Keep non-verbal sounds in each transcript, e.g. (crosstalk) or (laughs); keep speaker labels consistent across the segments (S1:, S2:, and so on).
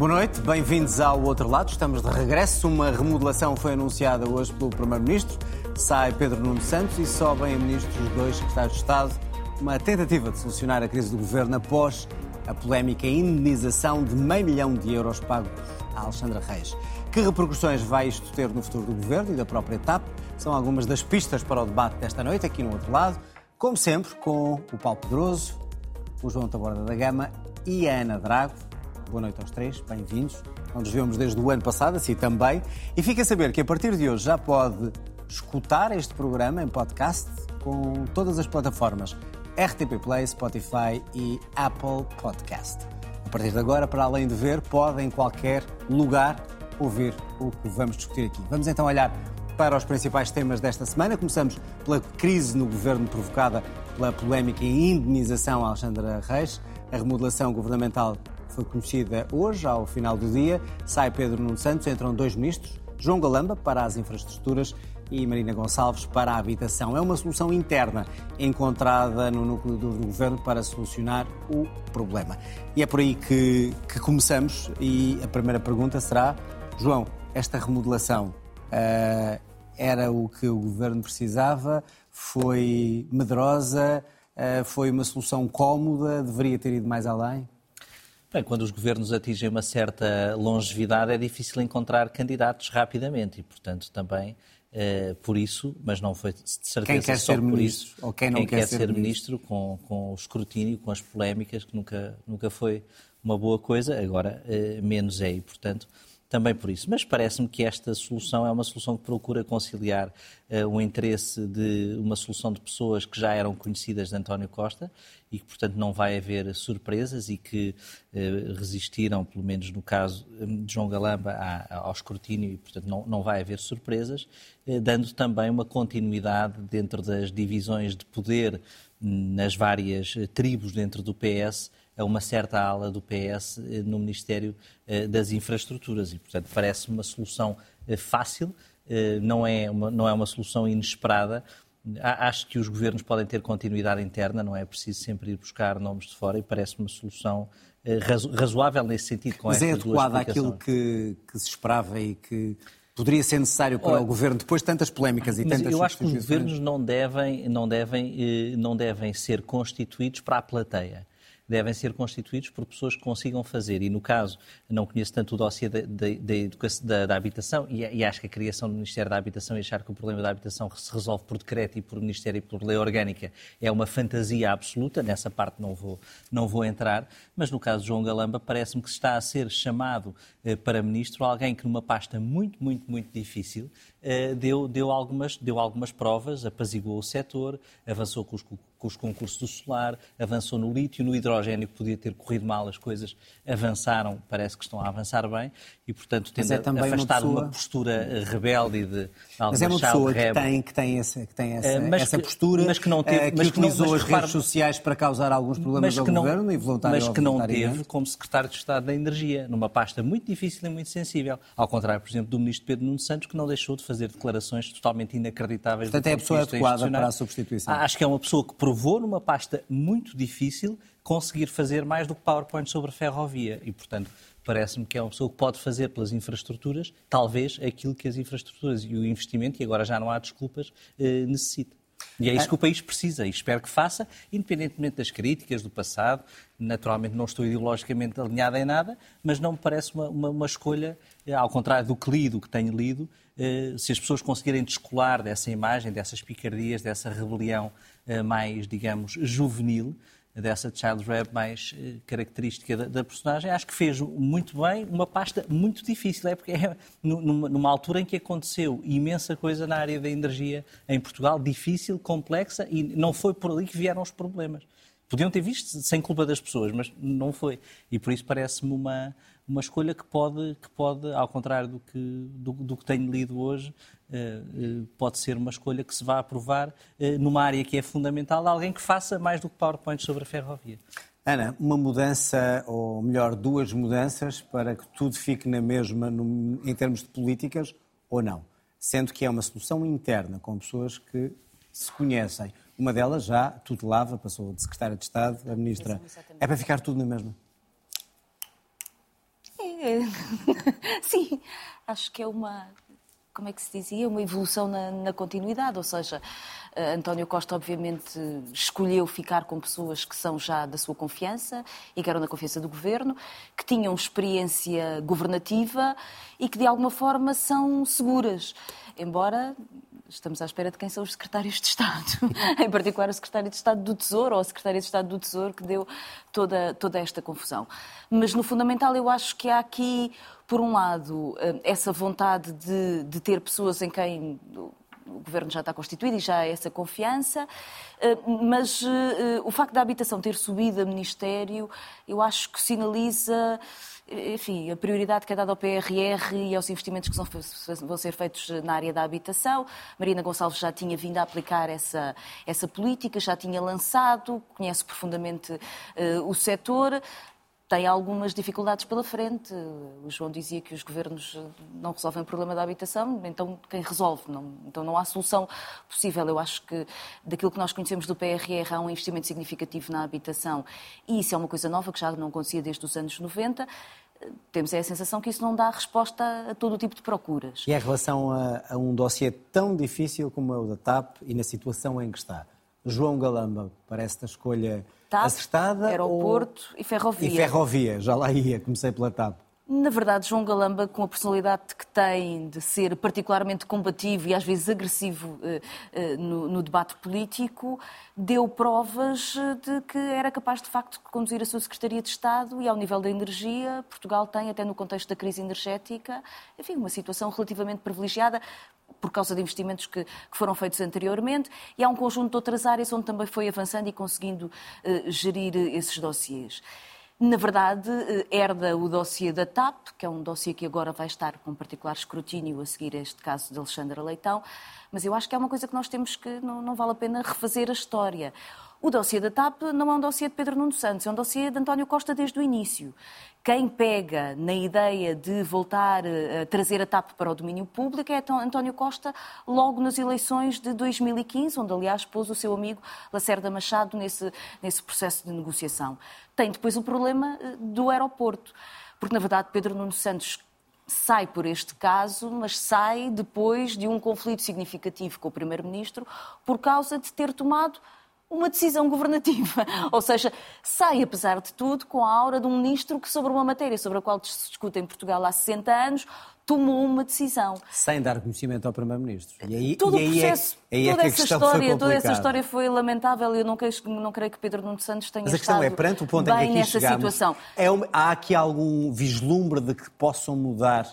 S1: Boa noite, bem-vindos ao outro lado. Estamos de regresso. Uma remodelação foi anunciada hoje pelo Primeiro-Ministro. Sai Pedro Nuno Santos e sobem a ministros dois secretários de Estado. Uma tentativa de solucionar a crise do governo após a polémica indenização de meio milhão de euros pagos a Alexandra Reis. Que repercussões vai isto ter no futuro do governo e da própria TAP? São algumas das pistas para o debate desta noite, aqui no outro lado. Como sempre, com o Paulo Pedroso, o João Taborda da Gama e a Ana Drago. Boa noite aos três, bem-vindos. Não nos vemos desde o ano passado, assim também. E fica a saber que a partir de hoje já pode escutar este programa em podcast com todas as plataformas RTP Play, Spotify e Apple Podcast. A partir de agora, para além de ver, pode em qualquer lugar ouvir o que vamos discutir aqui. Vamos então olhar para os principais temas desta semana. Começamos pela crise no governo provocada pela polémica indenização a Alexandra Reis. A remodelação governamental foi conhecida hoje, ao final do dia. Sai Pedro Nuno Santos, entram dois ministros, João Galamba para as infraestruturas e Marina Gonçalves para a habitação. É uma solução interna encontrada no núcleo do governo para solucionar o problema. E é por aí que, que começamos. E a primeira pergunta será: João, esta remodelação uh, era o que o governo precisava? Foi medrosa? Uh, foi uma solução cómoda? Deveria ter ido mais além?
S2: Bem, quando os governos atingem uma certa longevidade, é difícil encontrar candidatos rapidamente e, portanto, também uh, por isso, mas não foi de certeza
S1: quem quer
S2: só
S1: ser
S2: por
S1: ministro,
S2: isso.
S1: Ou quem não
S2: quem
S1: quer,
S2: quer
S1: ser,
S2: ser
S1: ministro,
S2: ministro com, com o escrutínio, com as polémicas, que nunca, nunca foi uma boa coisa, agora uh, menos é e, portanto, também por isso. Mas parece-me que esta solução é uma solução que procura conciliar uh, o interesse de uma solução de pessoas que já eram conhecidas de António Costa e que, portanto, não vai haver surpresas e que uh, resistiram, pelo menos no caso de João Galamba, à, ao escrutínio e, portanto, não, não vai haver surpresas, uh, dando também uma continuidade dentro das divisões de poder nas várias tribos dentro do PS a uma certa ala do PS eh, no Ministério eh, das Infraestruturas. E, portanto, parece uma solução eh, fácil, não é uma, não é uma solução inesperada. Acho que os governos podem ter continuidade interna, não é preciso sempre ir buscar nomes de fora e parece uma solução razoável nesse sentido. Com
S1: Mas é
S2: adequada
S1: àquilo que, que se esperava e que poderia ser necessário para Olha, o governo depois de tantas polémicas e tantas
S2: eu acho que os governos não devem, não devem, não devem ser constituídos para a plateia devem ser constituídos por pessoas que consigam fazer. E no caso, não conheço tanto o dossiê da, da, da, habitação e, e, acho que a criação do Ministério da Habitação e achar que o problema da habitação se resolve por decreto e por Ministério e por lei orgânica é uma fantasia absoluta. Nessa parte não vou, não vou entrar. Mas no caso de João Galamba, parece-me que está a ser chamado eh, para ministro alguém que numa pasta muito, muito, muito difícil deu, deu, algumas, deu algumas provas, apaziguou o setor, avançou com os com os concursos do solar, avançou no lítio, no hidrogênio, que podia ter corrido mal, as coisas avançaram, parece que estão a avançar bem, e portanto tende é a afastar uma, pessoa... uma, postura rebelde de, de
S1: Mas é uma pessoa que tem, que tem, essa, que tem essa, uh, essa que, postura, mas que não teve, que mas utilizou que não, mas as redes sociais para causar alguns problemas ao não, governo e voluntário
S2: Mas que não teve como secretário de Estado da Energia, numa pasta muito difícil e muito sensível. Ao contrário, por exemplo, do ministro Pedro Nuno Santos, que não deixou de fazer declarações totalmente inacreditáveis.
S1: Portanto, é a pessoa adequada para a substituição.
S2: Acho que é uma pessoa que provou numa pasta muito difícil conseguir fazer mais do que PowerPoint sobre ferrovia e, portanto, parece-me que é uma pessoa que pode fazer pelas infraestruturas, talvez, aquilo que as infraestruturas e o investimento, e agora já não há desculpas, eh, necessita. E é isso que o país precisa e espero que faça, independentemente das críticas do passado. Naturalmente não estou ideologicamente alinhado em nada, mas não me parece uma, uma, uma escolha, eh, ao contrário do que li, do que tenho lido, se as pessoas conseguirem descolar dessa imagem, dessas picardias, dessa rebelião eh, mais, digamos, juvenil, dessa child rap mais eh, característica da, da, personagem, acho que fez muito bem uma pasta muito difícil, é porque é (laughs) numa, numa, altura em que aconteceu imensa coisa na área da energia em Portugal, difícil, complexa, e não foi por ali que vieram os problemas. Podiam ter visto sem culpa das pessoas, mas não foi. E por isso parece-me uma, uma escolha que pode, que pode ao contrário do que, do, do que tenho lido hoje, eh, eh, pode ser uma escolha que se vá aprovar eh, numa área que é fundamental, alguém que faça mais do que PowerPoint sobre a ferrovia.
S1: Ana, uma mudança, ou melhor, duas mudanças para que tudo fique na mesma no, em termos de políticas ou não? Sendo que é uma solução interna, com pessoas que se conhecem. Uma delas já tutelava, passou de secretária de Estado a ministra. É para ficar tudo na mesma? (laughs)
S3: Sim, acho que é uma. Como é que se dizia? Uma evolução na, na continuidade. Ou seja, uh, António Costa, obviamente, escolheu ficar com pessoas que são já da sua confiança e que eram da confiança do governo, que tinham experiência governativa e que, de alguma forma, são seguras. Embora estamos à espera de quem são os secretários de Estado, (laughs) em particular o secretário de Estado do Tesouro ou a secretária de Estado do Tesouro que deu toda, toda esta confusão. Mas no fundamental eu acho que há aqui, por um lado, eh, essa vontade de, de ter pessoas em quem o governo já está constituído e já há essa confiança, eh, mas eh, o facto da habitação ter subido a Ministério, eu acho que sinaliza enfim, a prioridade que é dada ao PRR e aos investimentos que são, vão ser feitos na área da habitação. Marina Gonçalves já tinha vindo a aplicar essa, essa política, já tinha lançado, conhece profundamente uh, o setor tem algumas dificuldades pela frente. O João dizia que os governos não resolvem o problema da habitação, então quem resolve? Não, então não há solução possível. Eu acho que daquilo que nós conhecemos do PRR há um investimento significativo na habitação e isso é uma coisa nova que já não acontecia desde os anos 90 temos a sensação que isso não dá resposta a todo o tipo de procuras.
S1: E em relação a, a, um dossiê tão difícil como é o da TAP e na situação em que está? João Galamba, parece a escolha TAP, acertada?
S3: Aeroporto ou... e ferrovia.
S1: E ferrovia, já lá ia, comecei pela TAP.
S3: Na verdade, João Galamba, com a personalidade que tem de ser particularmente combativo e às vezes agressivo eh, eh, no, debate político, deu provas eh, de que era capaz de facto de conduzir a sua Secretaria de Estado e ao nível da energia, Portugal tem, até no contexto da crise energética, enfim, uma situação relativamente privilegiada por causa de investimentos que, que, foram feitos anteriormente, e há um conjunto de outras áreas onde também foi avançando e conseguindo gerir esses dossiês na verdade, eh, herda o dossiê da TAP, que é um dossiê que agora vai estar com particular escrutínio a seguir este caso de Alexandra Leitão, mas eu acho que é uma coisa que nós temos que, não, não vale a pena refazer a história. O dossiê da TAP não é um dossiê de Pedro Nuno Santos, é um dossiê de António Costa desde o início. Quem pega na ideia de voltar a trazer a TAP para o domínio público é António Costa logo nas eleições de 2015, onde aliás pôs o seu amigo Lacerda Machado nesse, nesse processo de negociação. Tem depois o problema eh, do aeroporto, porque na verdade Pedro Nuno Santos sai por este caso, mas sai depois de um conflito significativo com o Primeiro-Ministro por causa de ter tomado uma decisão governativa. (laughs) Ou seja, sai, apesar de tudo, com a aura de um ministro que, sobre uma matéria sobre a qual se discute em Portugal há 60 anos, tomou uma decisão.
S1: Sem dar conhecimento ao Primeiro-Ministro.
S3: E aí, Todo e aí o é processo, é, é toda, essa história, toda essa história foi lamentável e eu não creio, não creio que Pedro Nuno Santos tenha Mas a questão é, perante o ponto em que aqui chegamos, situação.
S1: É há aqui algum vislumbre de que possam mudar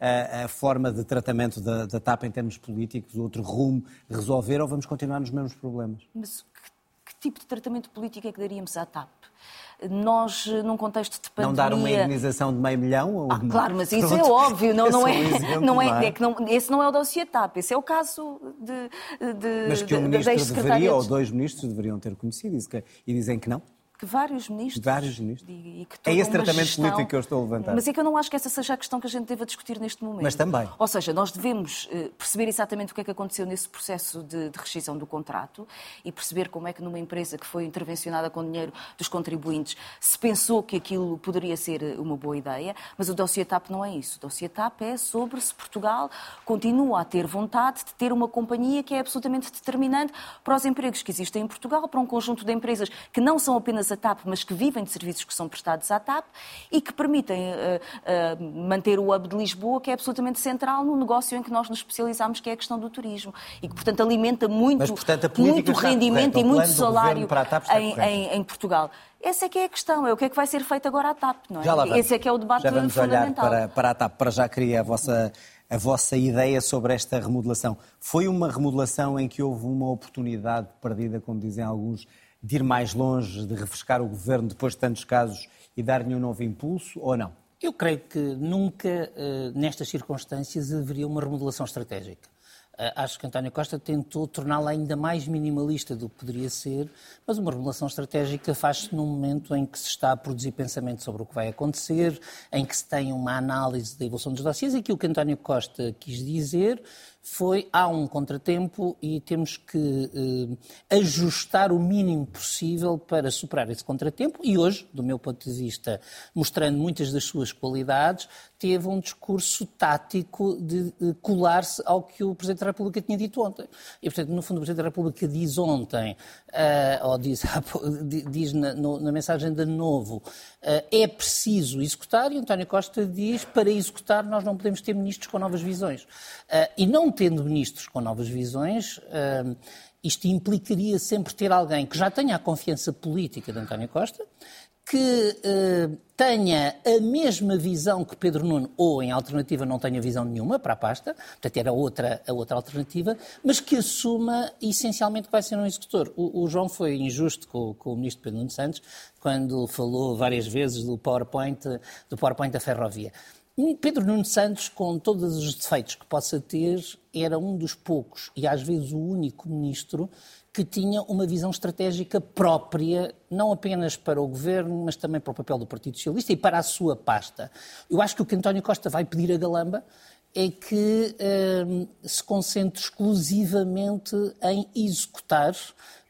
S1: a, a forma de tratamento da, da TAP em termos políticos, outro rumo, resolver ou vamos continuar nos mesmos problemas?
S3: Mas tipo de tratamento político é que daríamos à TAP? Nós, num contexto de pandemia...
S1: Não dar uma indenização de meio milhão? Ou...
S3: Ah, claro, mas isso Pronto. é óbvio. Não, não é, é, não é? é que não, esse não é o dossiê TAP, esse é o caso de, de
S1: Mas que o ministro deveria, ou dois ministros deveriam ter conhecido e dizem que não?
S3: Que vários ministros.
S1: Vários ministros. E, que é esse tratamento gestão, político que eu estou a levantar.
S3: Mas é que eu não acho que essa seja a questão que a gente deva discutir neste momento.
S1: Mas também.
S3: Ou seja, nós devemos eh, perceber exatamente o que é que aconteceu nesse processo de, de rescisão do contrato e perceber como é que numa empresa que foi intervencionada com dinheiro dos contribuintes se pensou que aquilo poderia ser eh, uma boa ideia, mas o dossiê TAP não é isso. O dossiê TAP é sobre se Portugal continua a ter vontade de ter uma companhia que é absolutamente determinante para os empregos que existem em Portugal, para um conjunto de empresas que não são apenas a TAP, mas que vivem de serviços que são prestados à TAP e que permitem uh, uh, manter o hub de Lisboa, que é absolutamente central no negócio em que nós nos especializamos, que é a questão do turismo, e que, portanto, alimenta muito, mas, portanto, muito rendimento e muito salário em, em, em Portugal. Essa é que é a questão, é o que é que vai ser feito agora à TAP, não é?
S1: Já lá vamos.
S3: Esse é que é o debate
S1: já vamos
S3: fundamental.
S1: olhar para, para a TAP, para já queria a vossa, a vossa ideia sobre esta remodelação. Foi uma remodelação em que houve uma oportunidade perdida, como dizem alguns, de ir mais longe, de refrescar o governo depois de tantos casos e dar-lhe um novo impulso, ou não?
S2: Eu creio que nunca, eh, nestas circunstâncias, haveria uma remodelação estratégica. Eh, acho que António Costa tentou torná-la ainda mais minimalista do que poderia ser, mas uma remodelação estratégica faz-se num momento em que se está a produzir pensamento sobre o que vai acontecer, em que se tem uma análise da evolução dos dossiês. Aquilo que António Costa quis dizer
S4: foi há um contratempo e temos que eh, ajustar o mínimo possível para superar esse contratempo. E hoje, do meu ponto de vista, mostrando muitas das suas qualidades, teve um discurso tático de, de colar-se ao que o Presidente da República tinha dito ontem. E, portanto, no fundo, o Presidente da República diz ontem, uh, ou diz, (laughs) diz na, no, na, mensagem de novo, uh, é preciso executar, e António Costa diz, para executar nós não podemos ter ministros com novas visões. Uh, e não tendo ministros com novas visões, isto implicaria sempre ter alguém que já tenha a confiança política de António Costa, que uh, tenha a mesma visão que Pedro Nuno, ou em alternativa não tenha visão nenhuma para a pasta, portanto era outra, a outra alternativa, mas que assuma essencialmente que vai ser um executor. O, o João foi injusto com, com, o ministro Pedro Nuno Santos quando falou várias vezes do PowerPoint, do PowerPoint da ferrovia. Pedro Nuno Santos, com todos os defeitos que possa ter, era um dos poucos e às vezes o único ministro que tinha uma visão estratégica própria, não apenas para o governo, mas também para o papel do Partido Socialista e para a sua pasta. Eu acho que o que António Costa vai pedir a Galamba é que eh, se concentre exclusivamente em executar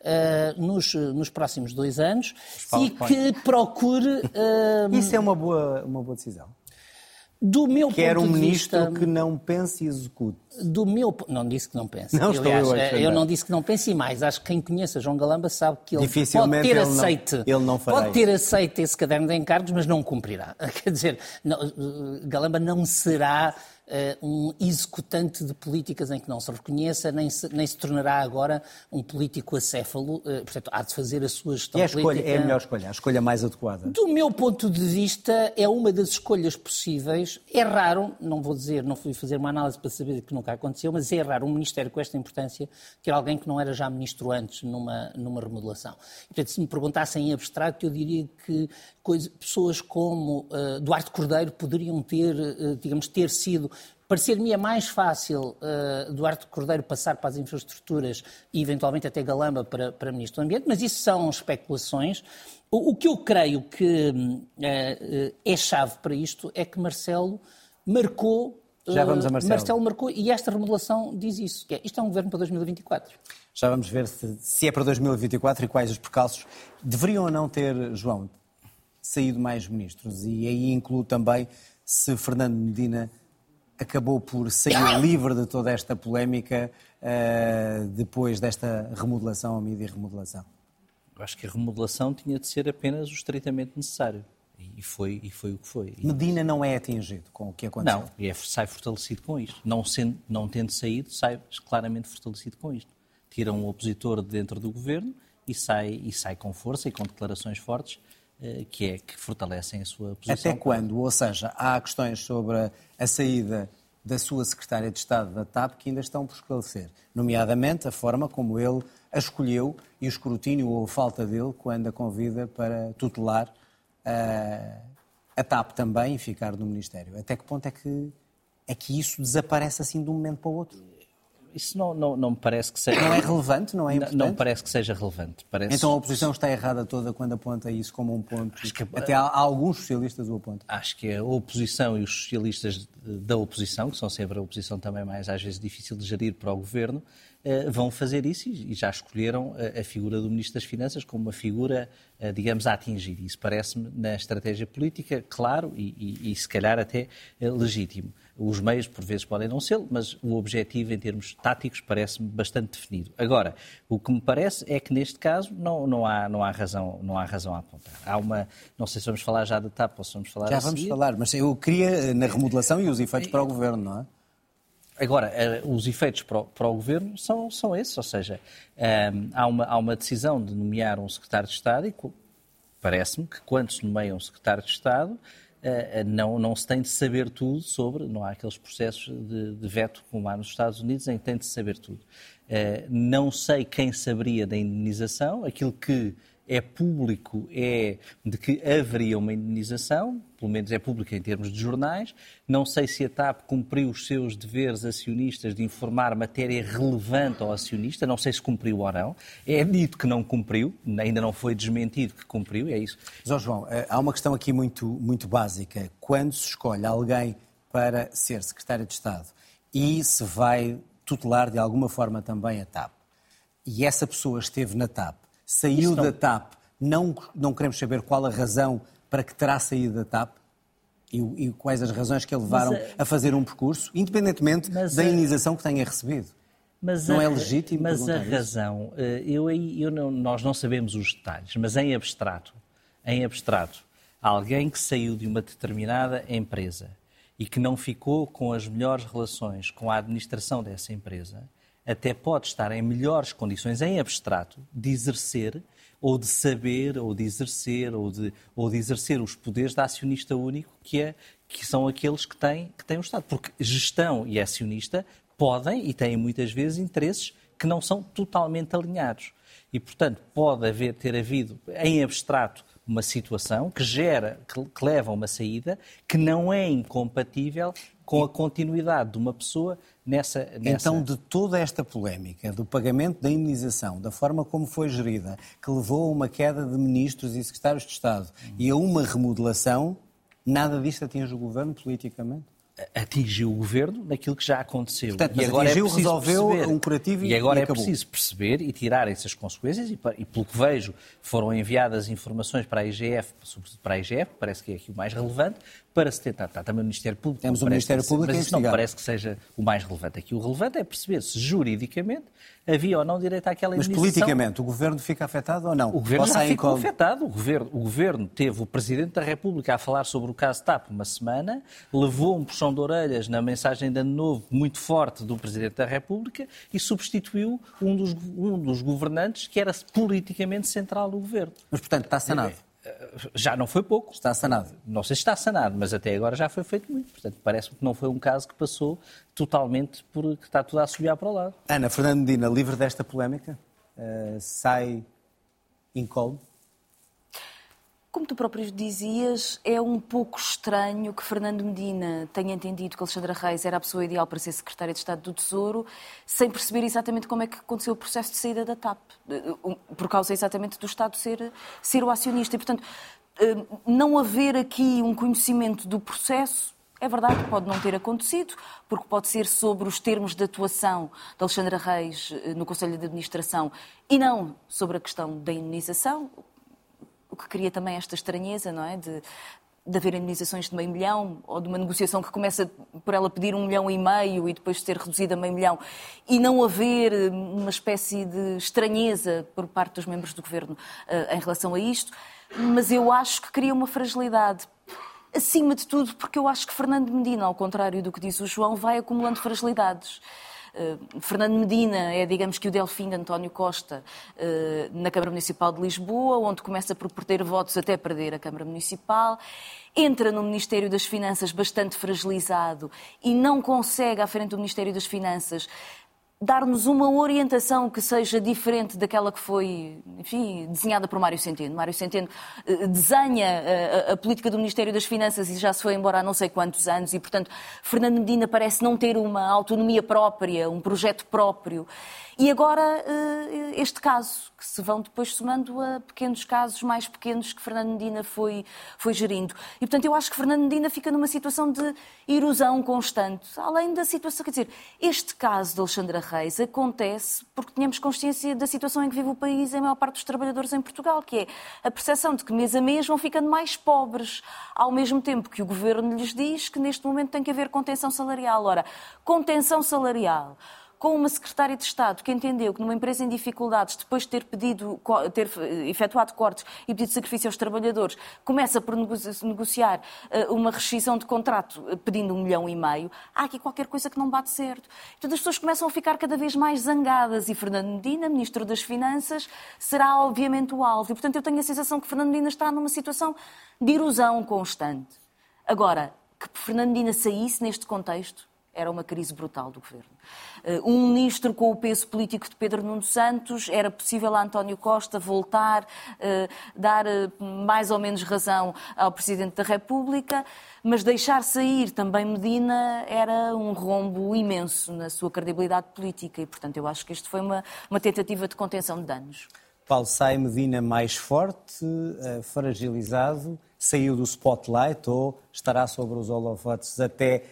S4: Uh, nos, nos, próximos dois anos e que procure.
S1: Uh, (laughs) Isso é uma boa, uma boa decisão.
S4: Do meu
S1: Quer
S4: ponto
S1: um
S4: de
S1: ministro
S4: vista,
S1: que não pense e execute.
S4: Do meu, não disse que não pense.
S1: Não estou eu, a
S4: eu não disse que não pense e mais. Acho que quem conhece João Galamba sabe que ele pode ter
S1: ele
S4: aceite,
S1: não, ele não
S4: pode ter aceite esse caderno de encargos, mas não cumprirá. (laughs) Quer dizer, não, Galamba não será um executante de políticas em que não se reconheça, nem se, nem se tornará agora um político acéfalo. Uh, portanto, há de fazer a sua gestão
S1: e
S4: a escolha,
S1: política. É a melhor escolha, a escolha mais adequada.
S4: Do meu ponto de vista, é uma das escolhas possíveis. É raro, não vou dizer, não fui fazer uma análise para saber que nunca aconteceu, mas é raro um Ministério com esta importância ter alguém que não era já ministro antes numa, numa remodelação. Portanto, se me perguntassem em abstrato, eu diria que coisa, pessoas como uh, Duarte Cordeiro poderiam ter, uh, digamos, ter sido Parecer-me é mais fácil uh, Duarte Cordeiro passar para as infraestruturas e eventualmente até Galamba para, para Ministro do Ambiente, mas isso são especulações. O, o que eu creio que uh, é chave para isto é que Marcelo marcou.
S1: Já vamos a Marcelo.
S4: Marcelo marcou e esta remodelação diz isso. Que é, isto é um governo para 2024.
S1: Já vamos ver se, se é para 2024 e quais os percalços. Deveriam ou não ter, João, saído mais ministros? E aí incluo também se Fernando Medina acabou por sair (coughs) livre de toda esta polémica uh, depois desta remodelação, a mídia remodelação?
S2: Eu acho que a remodelação tinha de ser apenas o estritamente necessário. E foi, e foi o que foi.
S1: Medina não é atingido com o que aconteceu?
S2: Não, e é, sai fortalecido com isto. Não, sendo, não tendo saído, sai claramente fortalecido com isto. Tira um opositor de dentro do governo e sai, e sai com força e com declarações fortes que é que fortalecem a sua posição.
S1: Até quando? Ou seja, há questões sobre a saída da sua secretária de Estado da TAP que ainda estão por esclarecer, nomeadamente a forma como ele a escolheu e o escrutínio ou a falta dele quando a convida para tutelar a, eh, a TAP também e ficar no Ministério. Até que ponto é que, é que isso desaparece assim de um momento para o outro?
S2: Isso não, não, não me parece que seja.
S1: Não é relevante, não é importante?
S2: Não, não parece que seja relevante. Parece...
S1: Então a oposição está errada toda quando aponta isso como um ponto. Que... Até há, alguns socialistas o apontam.
S2: Acho que a oposição e os socialistas da oposição, que são sempre a oposição também mais às vezes difícil de gerir para o governo, eh, vão fazer isso e já escolheram a figura do Ministro das Finanças como uma figura, eh, digamos, a atingir. Isso parece-me, na estratégia política, claro e, e, e se calhar até eh, legítimo. Os meios, por vezes, podem não ser, mas o objetivo, em termos táticos, parece-me bastante definido. Agora, o que me parece é que, neste caso, não, não, há, não, há, razão, não há razão a apontar. Há uma. Não sei se vamos falar já da TAP ou se vamos falar
S1: Já vamos
S2: seguir.
S1: falar, mas eu queria na remodelação e os efeitos para o governo, não é?
S2: Agora, eh, os efeitos para o, para o, governo são, são esses, ou seja, ehm, há, uma, há uma decisão de nomear um secretário de Estado e parece-me que quando se nomeia um secretário de Estado, não, não se tem de saber tudo sobre, não há aqueles processos de, de veto como há nos Estados Unidos em que tem de saber tudo. Uh, não sei quem saberia da indenização, aquilo que é público é de que haveria uma indenização, pelo menos é público em termos de jornais. Não sei se a TAP cumpriu os seus deveres acionistas de informar matéria relevante ao acionista, não sei se cumpriu ou não. É dito que não cumpriu, ainda não foi desmentido que cumpriu, é isso.
S1: João João, eh, há uma questão aqui muito, muito básica. Quando se escolhe alguém para ser secretário de Estado e se vai tutelar de alguma forma também a TAP. E essa pessoa esteve na TAP, saiu da TAP, não, não queremos saber qual a razão para que terá saído da TAP? E, e quais as razões que a levaram
S2: Mas,
S1: a fazer um percurso, independentemente
S2: Mas,
S1: da indenização que tenha recebido.
S2: Mas
S1: Não
S2: a-
S1: é legítimo
S2: Mas a razão, eh, eu, eu não- nós não sabemos os detalhes, mas em abstrato, em abstrato, alguém que saiu de uma determinada empresa e que não ficou com as melhores relações com a administração dessa empresa, até pode estar em melhores condições, em abstrato, de exercer ou de saber, ou de exercer, ou de, ou de exercer os poderes da acionista único, que, é, que são aqueles que têm, que têm o Estado. Porque gestão e acionista podem e têm muitas vezes interesses que não são totalmente alinhados. E, portanto, pode haver, ter havido, em abstrato, uma situação que gera, que, leva a uma saída que não é incompatível com a continuidade de uma pessoa nessa... nessa...
S1: Então, de toda esta polémica, do pagamento da indenização, da forma como foi gerida, que levou a uma queda de ministros e secretários de Estado e a uma remodelação, nada disto atinge o governo politicamente?
S2: atingiu o governo naquilo que já aconteceu.
S1: Portanto,
S2: e agora
S1: atingiu,
S2: é
S1: resolveu
S2: perceber,
S1: um curativo e-
S2: e agora
S1: e
S2: é
S1: acabou.
S2: preciso perceber e tirarem-se as consequências e, e, pelo que vejo, foram enviadas informações para a IGF, sobretudo para a IGF, parece que é aqui o mais relevante, para se tentar, está também o Ministério Público.
S1: Temos o Ministério
S2: que-
S1: Público a
S2: Mas isso não parece que seja o mais relevante. Aqui o relevante é perceber se juridicamente havia ou não direito àquela
S1: Mas
S2: indenização.
S1: politicamente, o governo fica afetado ou não?
S2: O governo já ficou
S1: incólume?
S2: afetado. O governo, o governo teve o Presidente da República a falar sobre o caso TAP uma semana, levou um puxão de orelhas na mensagem de Ano Novo muito forte do Presidente da República e substituiu um dos, um dos governantes que era politicamente central do governo.
S1: Mas, portanto, está sanado.
S2: Já não foi pouco.
S1: Está sanado.
S2: Não sei se está sanado, mas até agora já foi feito muito. Portanto, parece-me que não foi um caso que passou totalmente por que está tudo a subir para o lado.
S1: Ana, Fernando Medina, livre desta polémica, eh, sai incólume?
S3: Como tu próprio dizias, é um pouco estranho que Fernando Medina tenha entendido que Alexandra Reis era a pessoa ideal para ser secretária de Estado do Tesouro, sem perceber exatamente como é que aconteceu o processo de saída da TAP, eh, por causa exatamente do Estado ser, ser o acionista. E, portanto, eh, não haver aqui um conhecimento do processo é verdade, pode não ter acontecido, porque pode ser sobre os termos de atuação de Alexandra Reis eh, no Conselho de Administração e não sobre a questão da indenização, o que cria também esta estranheza, não é? De, de haver indenizações de meio milhão ou de uma negociação que começa por ela pedir um milhão e meio e depois ser reduzida a meio milhão e não haver eh, uma espécie de estranheza por parte dos membros do governo eh, em relação a isto. Mas eu acho que cria uma fragilidade. Acima de tudo, porque eu acho que Fernando Medina, ao contrário do que diz o João, vai acumulando fragilidades. Uh, Fernando Medina é, digamos que, o Delfim de António Costa uh, na Câmara Municipal de Lisboa, onde começa por perder votos até perder a Câmara Municipal. Entra no Ministério das Finanças bastante fragilizado e não consegue, à frente do Ministério das Finanças, dar-nos uma orientação que seja diferente daquela que foi, enfim, desenhada por Mário Centeno. Mário Centeno eh, desenha eh, a, política do Ministério das Finanças e já se foi embora há não sei quantos anos e, portanto, Fernando Medina parece não ter uma autonomia própria, um projeto próprio. E agora eh, este caso, que se vão depois somando a pequenos casos mais pequenos que Fernando Medina foi, foi gerindo. E, portanto, eu acho que Fernando Medina fica numa situação de erosão constante. Além da situação, quer dizer, este caso de Alexandra Reis acontece porque tínhamos consciência da situação em que vive o país e a maior parte dos trabalhadores em Portugal, que é a percepção de que mês a mês vão ficando mais pobres, ao mesmo tempo que o governo lhes diz que neste momento tem que haver contenção salarial. Ora, contenção salarial com uma secretária de Estado que entendeu que numa empresa em dificuldades, depois de ter pedido, ter efetuado cortes e pedido sacrifício aos trabalhadores, começa por negociar eh, uma rescisão de contrato eh, pedindo um milhão e meio, há aqui qualquer coisa que não bate certo. Então as pessoas começam a ficar cada vez mais zangadas e Fernando Medina, Ministro das Finanças, será obviamente o alvo. E portanto eu tenho a sensação que Fernando Medina está numa situação de erosão constante. Agora, que Fernando Medina saísse neste contexto, era uma crise brutal do governo. Um ministro com o peso político de Pedro Nuno Santos, era possível a António Costa voltar, dar mais ou menos razão ao Presidente da República, mas deixar sair também Medina era um rombo imenso na sua credibilidade política e, portanto, eu acho que isto foi uma, uma tentativa de contenção de danos.
S1: Paulo, sai Medina mais forte, fragilizado, saiu do spotlight ou estará sobre os holofotes até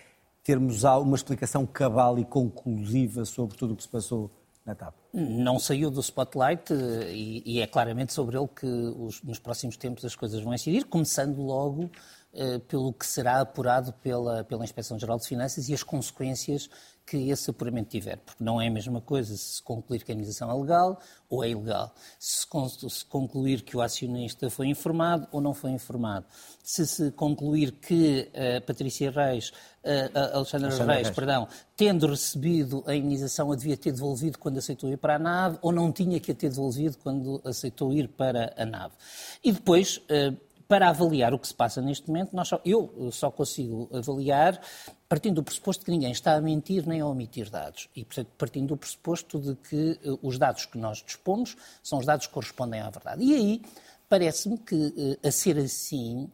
S1: termos uma explicação cabal e conclusiva sobre tudo o que se passou na TAP?
S4: Não saiu do spotlight eh, e, e é claramente sobre ele que os, nos próximos tempos as coisas vão incidir, começando logo eh, pelo que será apurado pela, pela Inspeção-Geral de Finanças e as consequências que esse apuramento tiver, porque não é a mesma coisa se concluir que a indenização é legal ou é ilegal, se, se concluir que o acionista foi informado ou não foi informado, se se concluir que uh, Patrícia Reis, uh, Alexandre, Alexandre Reis, Reis, perdão, tendo recebido a indenização a devia ter devolvido quando aceitou para a nave ou não tinha que a ter devolvido quando aceitou ir para a nave. E depois... Uh, para avaliar o que se passa neste momento, só, eu só consigo avaliar partindo do pressuposto que ninguém está a mentir nem a omitir dados. E, portanto, partindo do pressuposto de que uh, os dados que nós dispomos são os dados que correspondem à verdade. E aí, parece-me que, uh, a ser assim,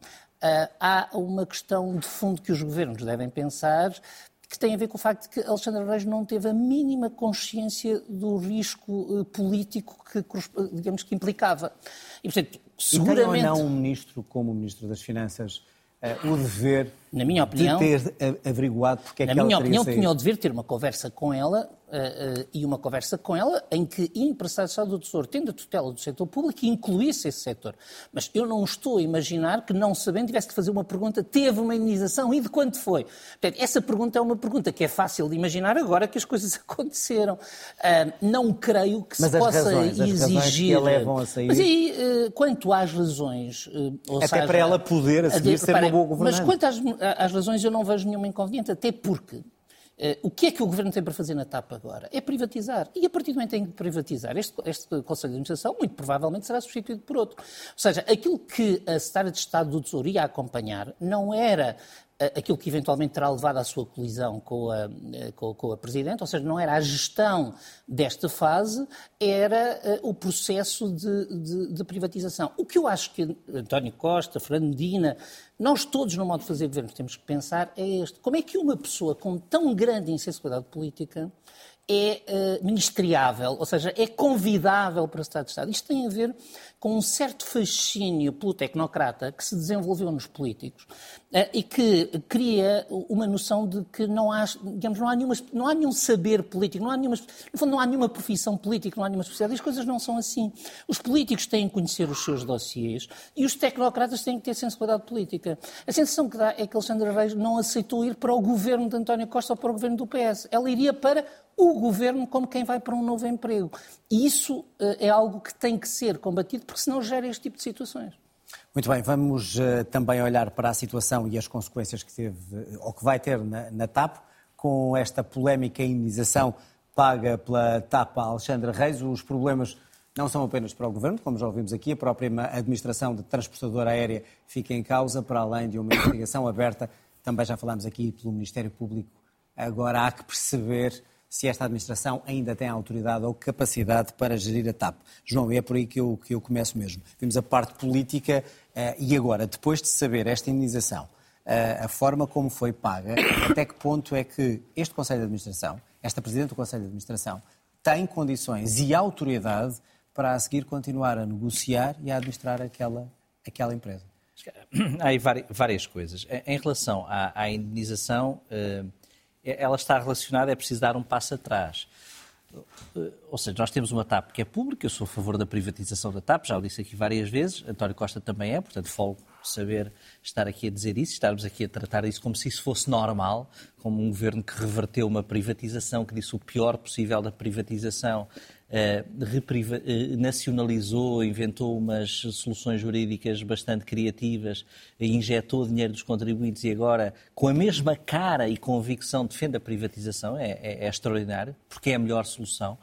S4: há uma questão de fundo que os governos devem pensar que tem a ver com o facto de que Alexandre Reis não teve a mínima consciência do risco político que, digamos, que implicava.
S1: E, portanto, seguramente... E tem ou não um ministro como o Ministro das Finanças uh, o dever
S4: na minha opinião,
S1: de ter averiguado porque é que
S4: ela
S1: Na
S4: minha opinião, tinha o dever de ter uma conversa com ela uh, uh, e uma conversa com ela em que o empresário do Tesouro, tendo a tutela do setor público, incluísse esse setor. Mas eu não estou a imaginar que, não sabendo, tivesse que fazer uma pergunta, teve uma indenização e de quanto foi? Portanto, essa pergunta é uma pergunta que é fácil de imaginar agora que as coisas (laughs) aconteceram. Uh, não creio que
S1: Mas
S4: se possa
S1: razões,
S4: exigir...
S1: As que a levam a sair...
S4: Mas aí, quanto às razões...
S1: Até seja, para ela poder a seguir ser uma boa governante.
S4: Mas quanto às, às razões, eu não vejo nenhum inconveniente, até porque o que é que o Governo tem para fazer na TAP agora? É privatizar. E a partir do momento em que privatizar, este, este Conselho de Administração, muito provavelmente, será substituído por outro. Ou seja, aquilo que a Secretária de Estado do Tesouro ia acompanhar não era aquilo que eventualmente terá levado à sua colisão com a, eh, com, com a Presidente, ou seja, não era a gestão desta fase, era uh, o processo de, de, de, privatização. O que eu acho que António Costa, Fernando Medina, nós todos no modo de fazer governo temos que pensar é este. Como é que uma pessoa com tão grande insensibilidade política é uh, ministriável, ou seja, é convidável para o Estado de Estado. Isto tem a ver com um certo fascínio pelo tecnocrata que se desenvolveu nos políticos uh, e que cria uma noção de que não há, digamos, não há, nenhuma, não há nenhum saber político, não há nenhuma, no fundo, não há nenhuma profissão política, não há nenhuma especialidade. As coisas não são assim. Os políticos têm que conhecer os seus dossiês e os tecnocratas têm que ter sensibilidade política. A sensação que dá é que Alexandre Reis não aceitou ir para o governo de António Costa ou para o governo do PS. Ela iria para o governo como quem vai para um novo emprego. E isso uh, é algo que tem que ser combatido, porque senão gera este tipo de situações.
S1: Muito bem, vamos uh, também olhar para a situação e as consequências que teve, ou que vai ter na, na TAP, com esta polémica indenização paga pela TAP a Alexandre Reis. Os problemas não são apenas para o Governo, como já ouvimos aqui, a própria administração de transportadora aérea fica em causa, para além de uma investigação aberta, também já falámos aqui pelo Ministério Público. Agora há que perceber se esta administração ainda tem autoridade ou capacidade para gerir a TAP. João, é por aí que eu, que eu começo mesmo. Vimos a parte política uh, e agora, depois de saber esta indenização, uh, a forma como foi paga, até que ponto é que este Conselho de Administração, esta Presidente do Conselho de Administração, tem condições e autoridade para a seguir continuar a negociar e a administrar aquela, aquela empresa?
S2: Há várias coisas. Em relação à, à indenização, uh, ela está relacionada, é preciso dar um passo atrás. Ou seja, nós temos uma TAP que é pública, eu sou a favor da privatização da TAP, já o disse aqui várias vezes, António Costa também é, portanto, folgo saber estar aqui a dizer isso, estarmos aqui a tratar isso como se isso fosse normal, como um governo que reverteu uma privatização, que disse o pior possível da privatização, eh, eh, nacionalizou, inventou umas soluções jurídicas bastante criativas, injetou dinheiro dos contribuintes e agora, com a mesma cara e convicção, defende a privatização. É, é, é extraordinário, porque é a melhor solução.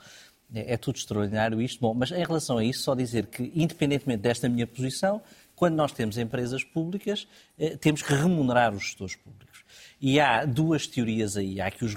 S2: É, é tudo extraordinário isto. Bom, mas em relação a isso, só dizer que, independentemente desta minha posição, quando nós temos empresas públicas, eh, temos que remunerar os gestores públicos. E há duas teorias aí. Há que os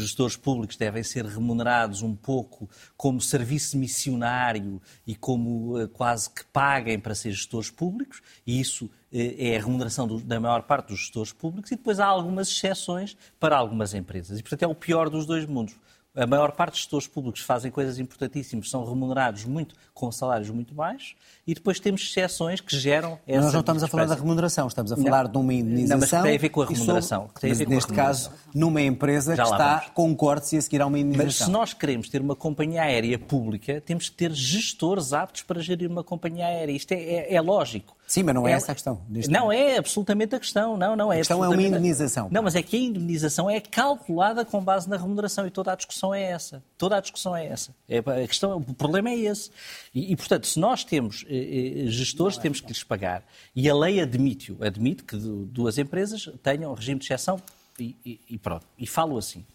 S2: gestores públicos devem ser remunerados um pouco como serviço missionário e como eh, quase que paguem para ser gestores públicos, e isso eh, é a remuneração da maior parte dos gestores públicos, e depois há algumas exceções para algumas empresas. E, portanto, é o pior dos dois mundos A maior parte dos gestores públicos fazem coisas importantíssimas, são remunerados muito com salários muito baixos e depois temos exceções que geram essa
S1: Nós não estamos a falar da remuneração, estamos a falar
S2: não.
S1: de uma indenização.
S2: Não, mas que tem a ver com a remuneração.
S1: Sobre, mas neste caso, numa empresa Já que está vamos. com cortes e a seguir a uma indenização.
S2: Mas se nós queremos ter uma companhia aérea pública, temos que ter gestores aptos para gerir uma companhia aérea. Isto é, é, é lógico.
S1: Sim, mas não é, é essa a questão.
S2: Não, é absolutamente a questão. Não, não é
S1: a questão é uma indenização.
S2: Não, mas é que a indenização é calculada com base na remuneração e toda a discussão é essa. Toda a discussão é essa. É, a questão, o problema é esse. E, e portanto, se nós temos eh, eh gestores, temos que lhes pagar. E a lei admite-o. Admite que duas empresas tenham regime de exceção e, e, e pronto. E falo assim.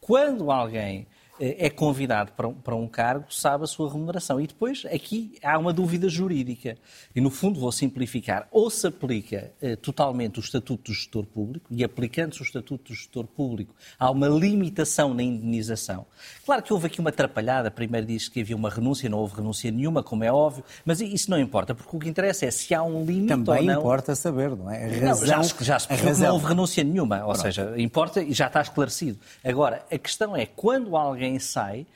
S2: Quando alguém é convidado para um, para um cargo, sabe a sua remuneração. E depois, aqui há uma dúvida jurídica. E, no fundo, vou simplificar. Ou se aplica eh, totalmente o Estatuto do Gestor Público, e aplicando-se o Estatuto do Gestor Público, há uma limitação na indenização. Claro que houve aqui uma atrapalhada. Primeiro diz que havia uma renúncia, não houve renúncia nenhuma, como é óbvio. Mas isso não importa, porque o que interessa é se há um limite
S1: Também
S2: ou não.
S1: importa saber, não é? A razão,
S2: não, já, já se não houve renúncia nenhuma. Ou Pronto. seja, importa e já está esclarecido. Agora, a questão é, quando alguém alguém sai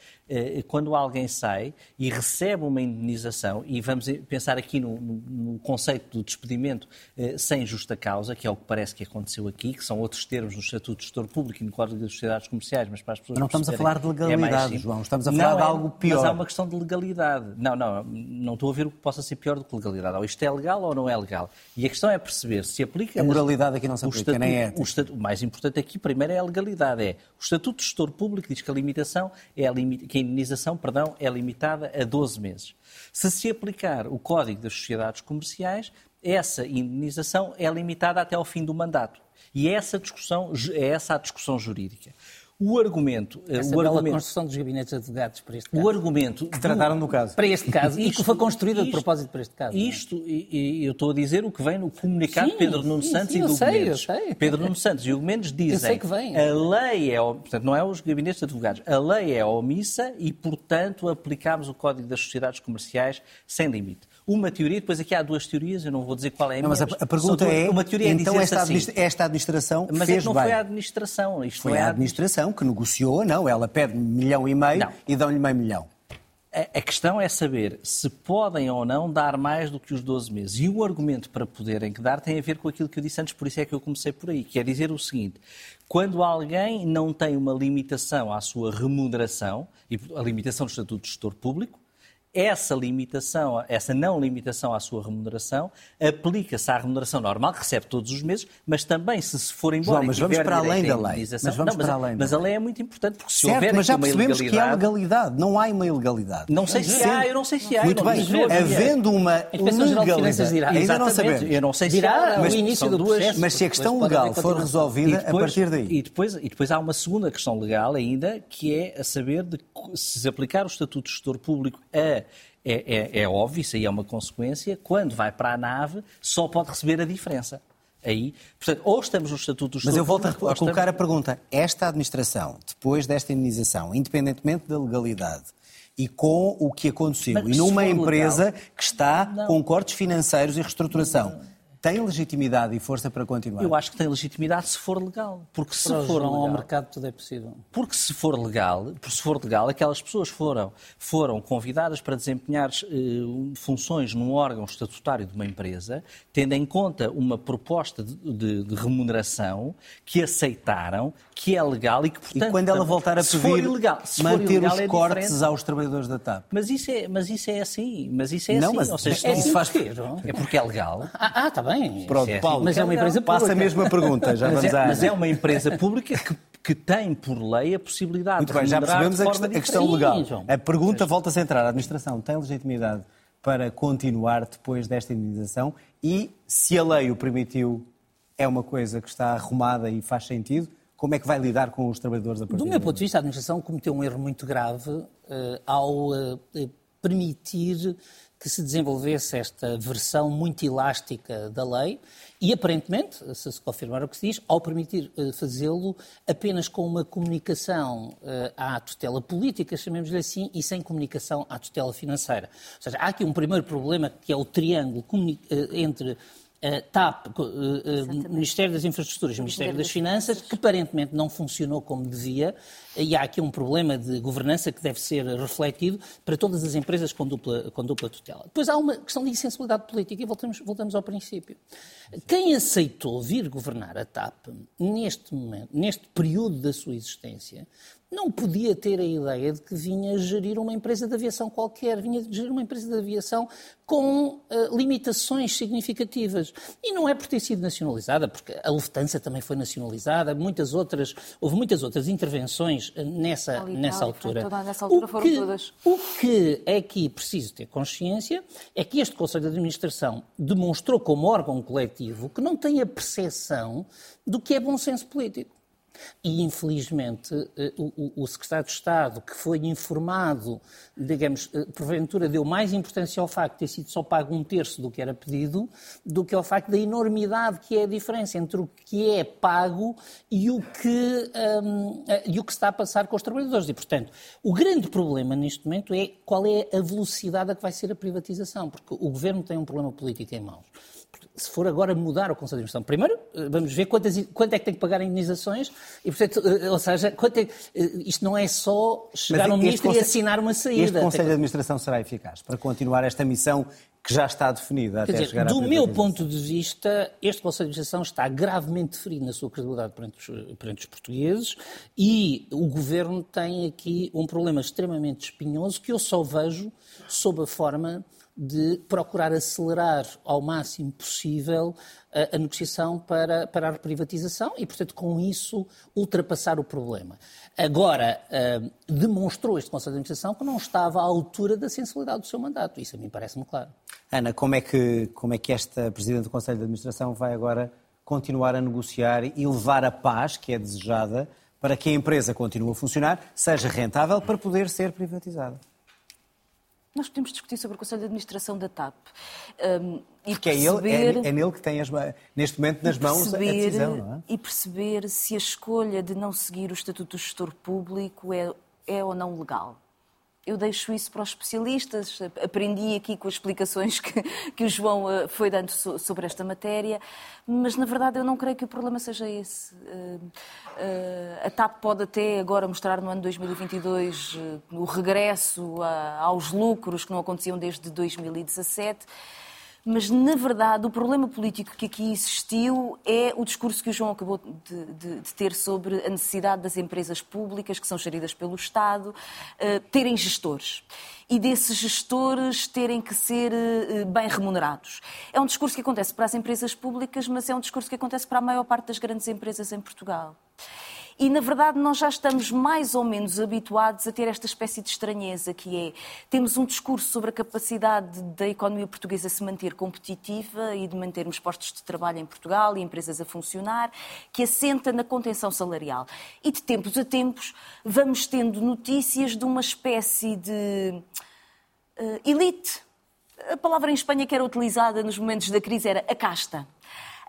S2: quando alguém sai e recebe uma indenização, e vamos pensar aqui no, no, conceito do despedimento eh, sem justa causa, que é o que parece que aconteceu aqui, que são outros termos no Estatuto de Gestor Público e no Código das Sociedades Comerciais, mas para as pessoas.
S1: Não estamos a falar de legalidade, é João, estamos a falar
S2: não
S1: de é, algo pior.
S2: Mas há uma questão de legalidade. Não, não, não estou a ver o que possa ser pior do que legalidade. Ou isto é legal ou não é legal. E a questão é perceber se aplica.
S1: A moralidade aqui não se aplica,
S2: estatuto,
S1: nem é.
S2: O, estatuto, o mais importante aqui, primeiro, é a legalidade. É o Estatuto de Gestor Público diz que a limitação é a, limita, que a indenização, perdão, é limitada a 12 meses. Se se aplicar o Código das Sociedades Comerciais, essa indenização é limitada até ao fim do mandato. E é essa, discussão, é essa a discussão jurídica. O argumento.
S4: Eh, Essa
S2: o
S4: argumento, construção dos gabinetes de advogados para este caso.
S2: O argumento.
S1: Que trataram no caso.
S4: Para este caso. Isto, e que foi construída de propósito para este caso.
S2: É? Isto, é? e, eu estou a dizer o que vem no comunicado de Pedro Nuno
S4: sim,
S2: Santos
S4: sim,
S2: e do
S4: sei,
S2: Mendes.
S4: Eu sei.
S2: Pedro Nuno Santos e o Mendes dizem. Eu
S4: sei que vem.
S2: A lei é. Portanto, não é os gabinetes de advogados. A lei é omissa e, portanto, aplicamos o Código das Sociedades Comerciais sem limite uma teoria, depois aqui há duas teorias, eu não vou dizer qual é a minha.
S1: Não, mas a, a pergunta
S2: duas,
S1: é,
S2: uma teoria é
S1: então esta,
S2: assim,
S1: esta administração
S2: mas
S1: fez
S2: não
S1: bem.
S2: foi a administração. Isto
S1: foi, foi a administração que negociou, não, ela pede um milhão e meio não. e dão-lhe meio milhão.
S2: A questão é saber se podem ou não dar mais do que os 12 meses. E o argumento para poderem que dar tem a ver com aquilo que eu disse antes, por isso é que eu comecei por aí. Quer dizer o seguinte: quando alguém não tem uma limitação à sua remuneração, e a limitação do Estatuto de Gestor Público, essa limitação, essa não limitação à sua remuneração, aplica-se à remuneração normal, que recebe todos os meses, mas também se se for embora
S1: João, mas vamos para além da lei. Mas vamos
S2: não, mas,
S1: para além
S2: mas a lei é muito importante, porque se
S1: certo,
S2: houver
S1: mas já percebemos que há legalidade, não há uma ilegalidade.
S2: Não sei se há, eu não sei se há.
S1: Muito bem, havendo uma legalidade, ainda não sabemos.
S2: Eu não sei se há,
S4: mas, início do
S1: duas, mas se a questão legal for resolvida, depois, a partir daí...
S2: E depois, e depois há uma segunda questão legal ainda, que é a saber de se aplicar o Estatuto de Gestor Público a é, é, é óbvio, isso aí é uma consequência, quando vai para a nave só pode receber a diferença. Aí, portanto, ou estamos no Estatuto do
S1: Mas eu volto a, a colocar estamos... a pergunta. Esta administração, depois desta indenização, independentemente da legalidade, e com o que aconteceu, Mas, e numa empresa legal, que está não. com cortes financeiros e reestruturação, não tem legitimidade e força para continuar?
S2: Eu acho que tem legitimidade se for legal. Porque se
S4: para
S2: for
S4: legal,
S2: ao
S4: mercado tudo é possível.
S2: Porque se for legal, se for legal, aquelas pessoas foram, foram convidadas para desempenhar eh, funções num órgão estatutário de uma empresa, tendo em conta uma proposta de, de, de, remuneração que aceitaram, que é legal e que, portanto...
S1: E quando ela voltar a pedir
S2: ilegal,
S1: manter
S2: ilegal,
S1: os
S2: é
S1: cortes
S2: diferente.
S1: aos trabalhadores da TAP?
S2: Mas isso é, mas isso é assim. Mas isso é
S1: não,
S2: assim.
S1: Mas,
S2: Ou seja,
S4: é,
S2: não,
S4: assim
S1: faz... (laughs)
S2: é porque é legal.
S4: Ah, está bem.
S1: Pronto,
S2: é
S1: Paulo,
S4: mas é uma empresa pública.
S1: Passa a mesma pergunta, já
S2: mas,
S1: vamos
S2: é,
S1: à...
S2: mas é uma empresa pública que, que tem por lei a possibilidade
S1: Muito
S2: de
S1: bem, já percebemos a questão, a questão
S4: Sim,
S1: legal.
S4: João.
S1: A pergunta volta a centrar. A administração tem legitimidade para continuar depois desta indenização? E se a lei o permitiu, é uma coisa que está arrumada e faz sentido, como é que vai lidar com os trabalhadores a partir
S4: Do meu ponto de vista, a administração cometeu um erro muito grave uh, ao uh, permitir que se desenvolvesse esta versão muito elástica da lei e, aparentemente, se se confirmar o que se diz, ao permitir uh, fazê-lo apenas com uma comunicação uh, à tutela política, chamemos-lhe assim, e sem comunicação à tutela financeira. Ou seja, há aqui um primeiro problema que é o triângulo uh, entre Uh, TAP, uh, uh, Ministério das Infraestruturas e Ministério das Finanças, que aparentemente não funcionou como devia, e há aqui um problema de governança que deve ser refletido para todas as empresas com dupla, com dupla tutela. Depois há uma questão de insensibilidade política, e voltamos, voltamos ao princípio. Quem aceitou vir governar a TAP, neste momento, neste período da sua existência, não podia ter a ideia de que vinha gerir uma empresa de aviação qualquer, vinha gerir uma empresa de aviação com uh, limitações significativas. E não é por ter sido nacionalizada, porque a Lufthansa também foi nacionalizada, muitas outras, houve muitas outras intervenções nessa, nessa altura.
S3: Toda, nessa altura
S4: o que,
S3: todas.
S4: O que é aqui preciso ter consciência é que este Conselho de Administração demonstrou como órgão coletivo que não tem a percepção do que é bom senso político. E, infelizmente, eh, o, secretário de Estado, que foi informado, digamos, eh, porventura deu mais importância ao facto de ter sido só pago um terço do que era pedido, do que ao facto da enormidade que é a diferença entre o que é pago e o que, um, eh, e o que está a passar com os trabalhadores. E, portanto, o grande problema neste momento é qual é a velocidade a que vai ser a privatização, porque o governo tem um problema político em mãos se for agora mudar o Conselho de Administração, primeiro eh, vamos ver quantas, quanto é que tem que pagar em indenizações, e, portanto, eh, ou seja, é, eh, isto não é só chegar ao Ministro conselho, e assinar uma saída.
S1: Este Conselho de Administração será eficaz para continuar esta missão que já está definida
S4: Quer
S1: até
S4: dizer,
S1: chegar
S4: Do meu ponto de vista, este Conselho de Administração está gravemente ferido na sua credibilidade perante os, perante os portugueses e o Governo tem aqui um problema extremamente espinhoso que eu só vejo sob a forma de procurar acelerar ao máximo possível a, a, negociação para, para a reprivatização e, portanto, com isso ultrapassar o problema. Agora, uh, demonstrou este Conselho de Administração que não estava à altura da sensibilidade do seu mandato. Isso a mim parece-me claro.
S1: Ana, como é, que, como é que esta Presidente do Conselho de Administração vai agora continuar a negociar e levar a paz que é desejada para que a empresa continue a funcionar, seja rentável para poder ser privatizada?
S3: Nós podemos discutir sobre o Conselho de Administração da TAP.
S1: Um, e Porque perceber, é, ele, é, é nele que tem, as, neste momento, nas mãos perceber, a decisão, não é?
S3: E perceber se a escolha de não seguir o Estatuto do Gestor Público é, é ou não legal eu deixo isso para os especialistas. Aprendi aqui com as explicações que, que o João eh, foi dando sobre esta matéria, mas na verdade eu não creio que o problema seja esse. Eh, eh, a TAP pode até agora mostrar no ano 2022 o regresso aos lucros que não aconteciam desde 2017 mas na verdade o problema político que aqui existiu é o discurso que o João acabou de, de, de ter sobre a necessidade das empresas públicas, que são geridas pelo Estado, uh, terem gestores e desses gestores terem que ser uh, bem remunerados. É um discurso que acontece para as empresas públicas, mas é um discurso que acontece para a maior parte das grandes empresas em Portugal. E, na verdade, nós já estamos mais ou menos habituados a ter esta espécie de estranheza, que é, temos um discurso sobre a capacidade da economia portuguesa se manter competitiva e de mantermos postos de trabalho em Portugal e empresas a funcionar, que assenta na contenção salarial. E, de tempos a tempos, vamos tendo notícias de uma espécie de uh, elite. A palavra em Espanha que era utilizada nos momentos da crise era a casta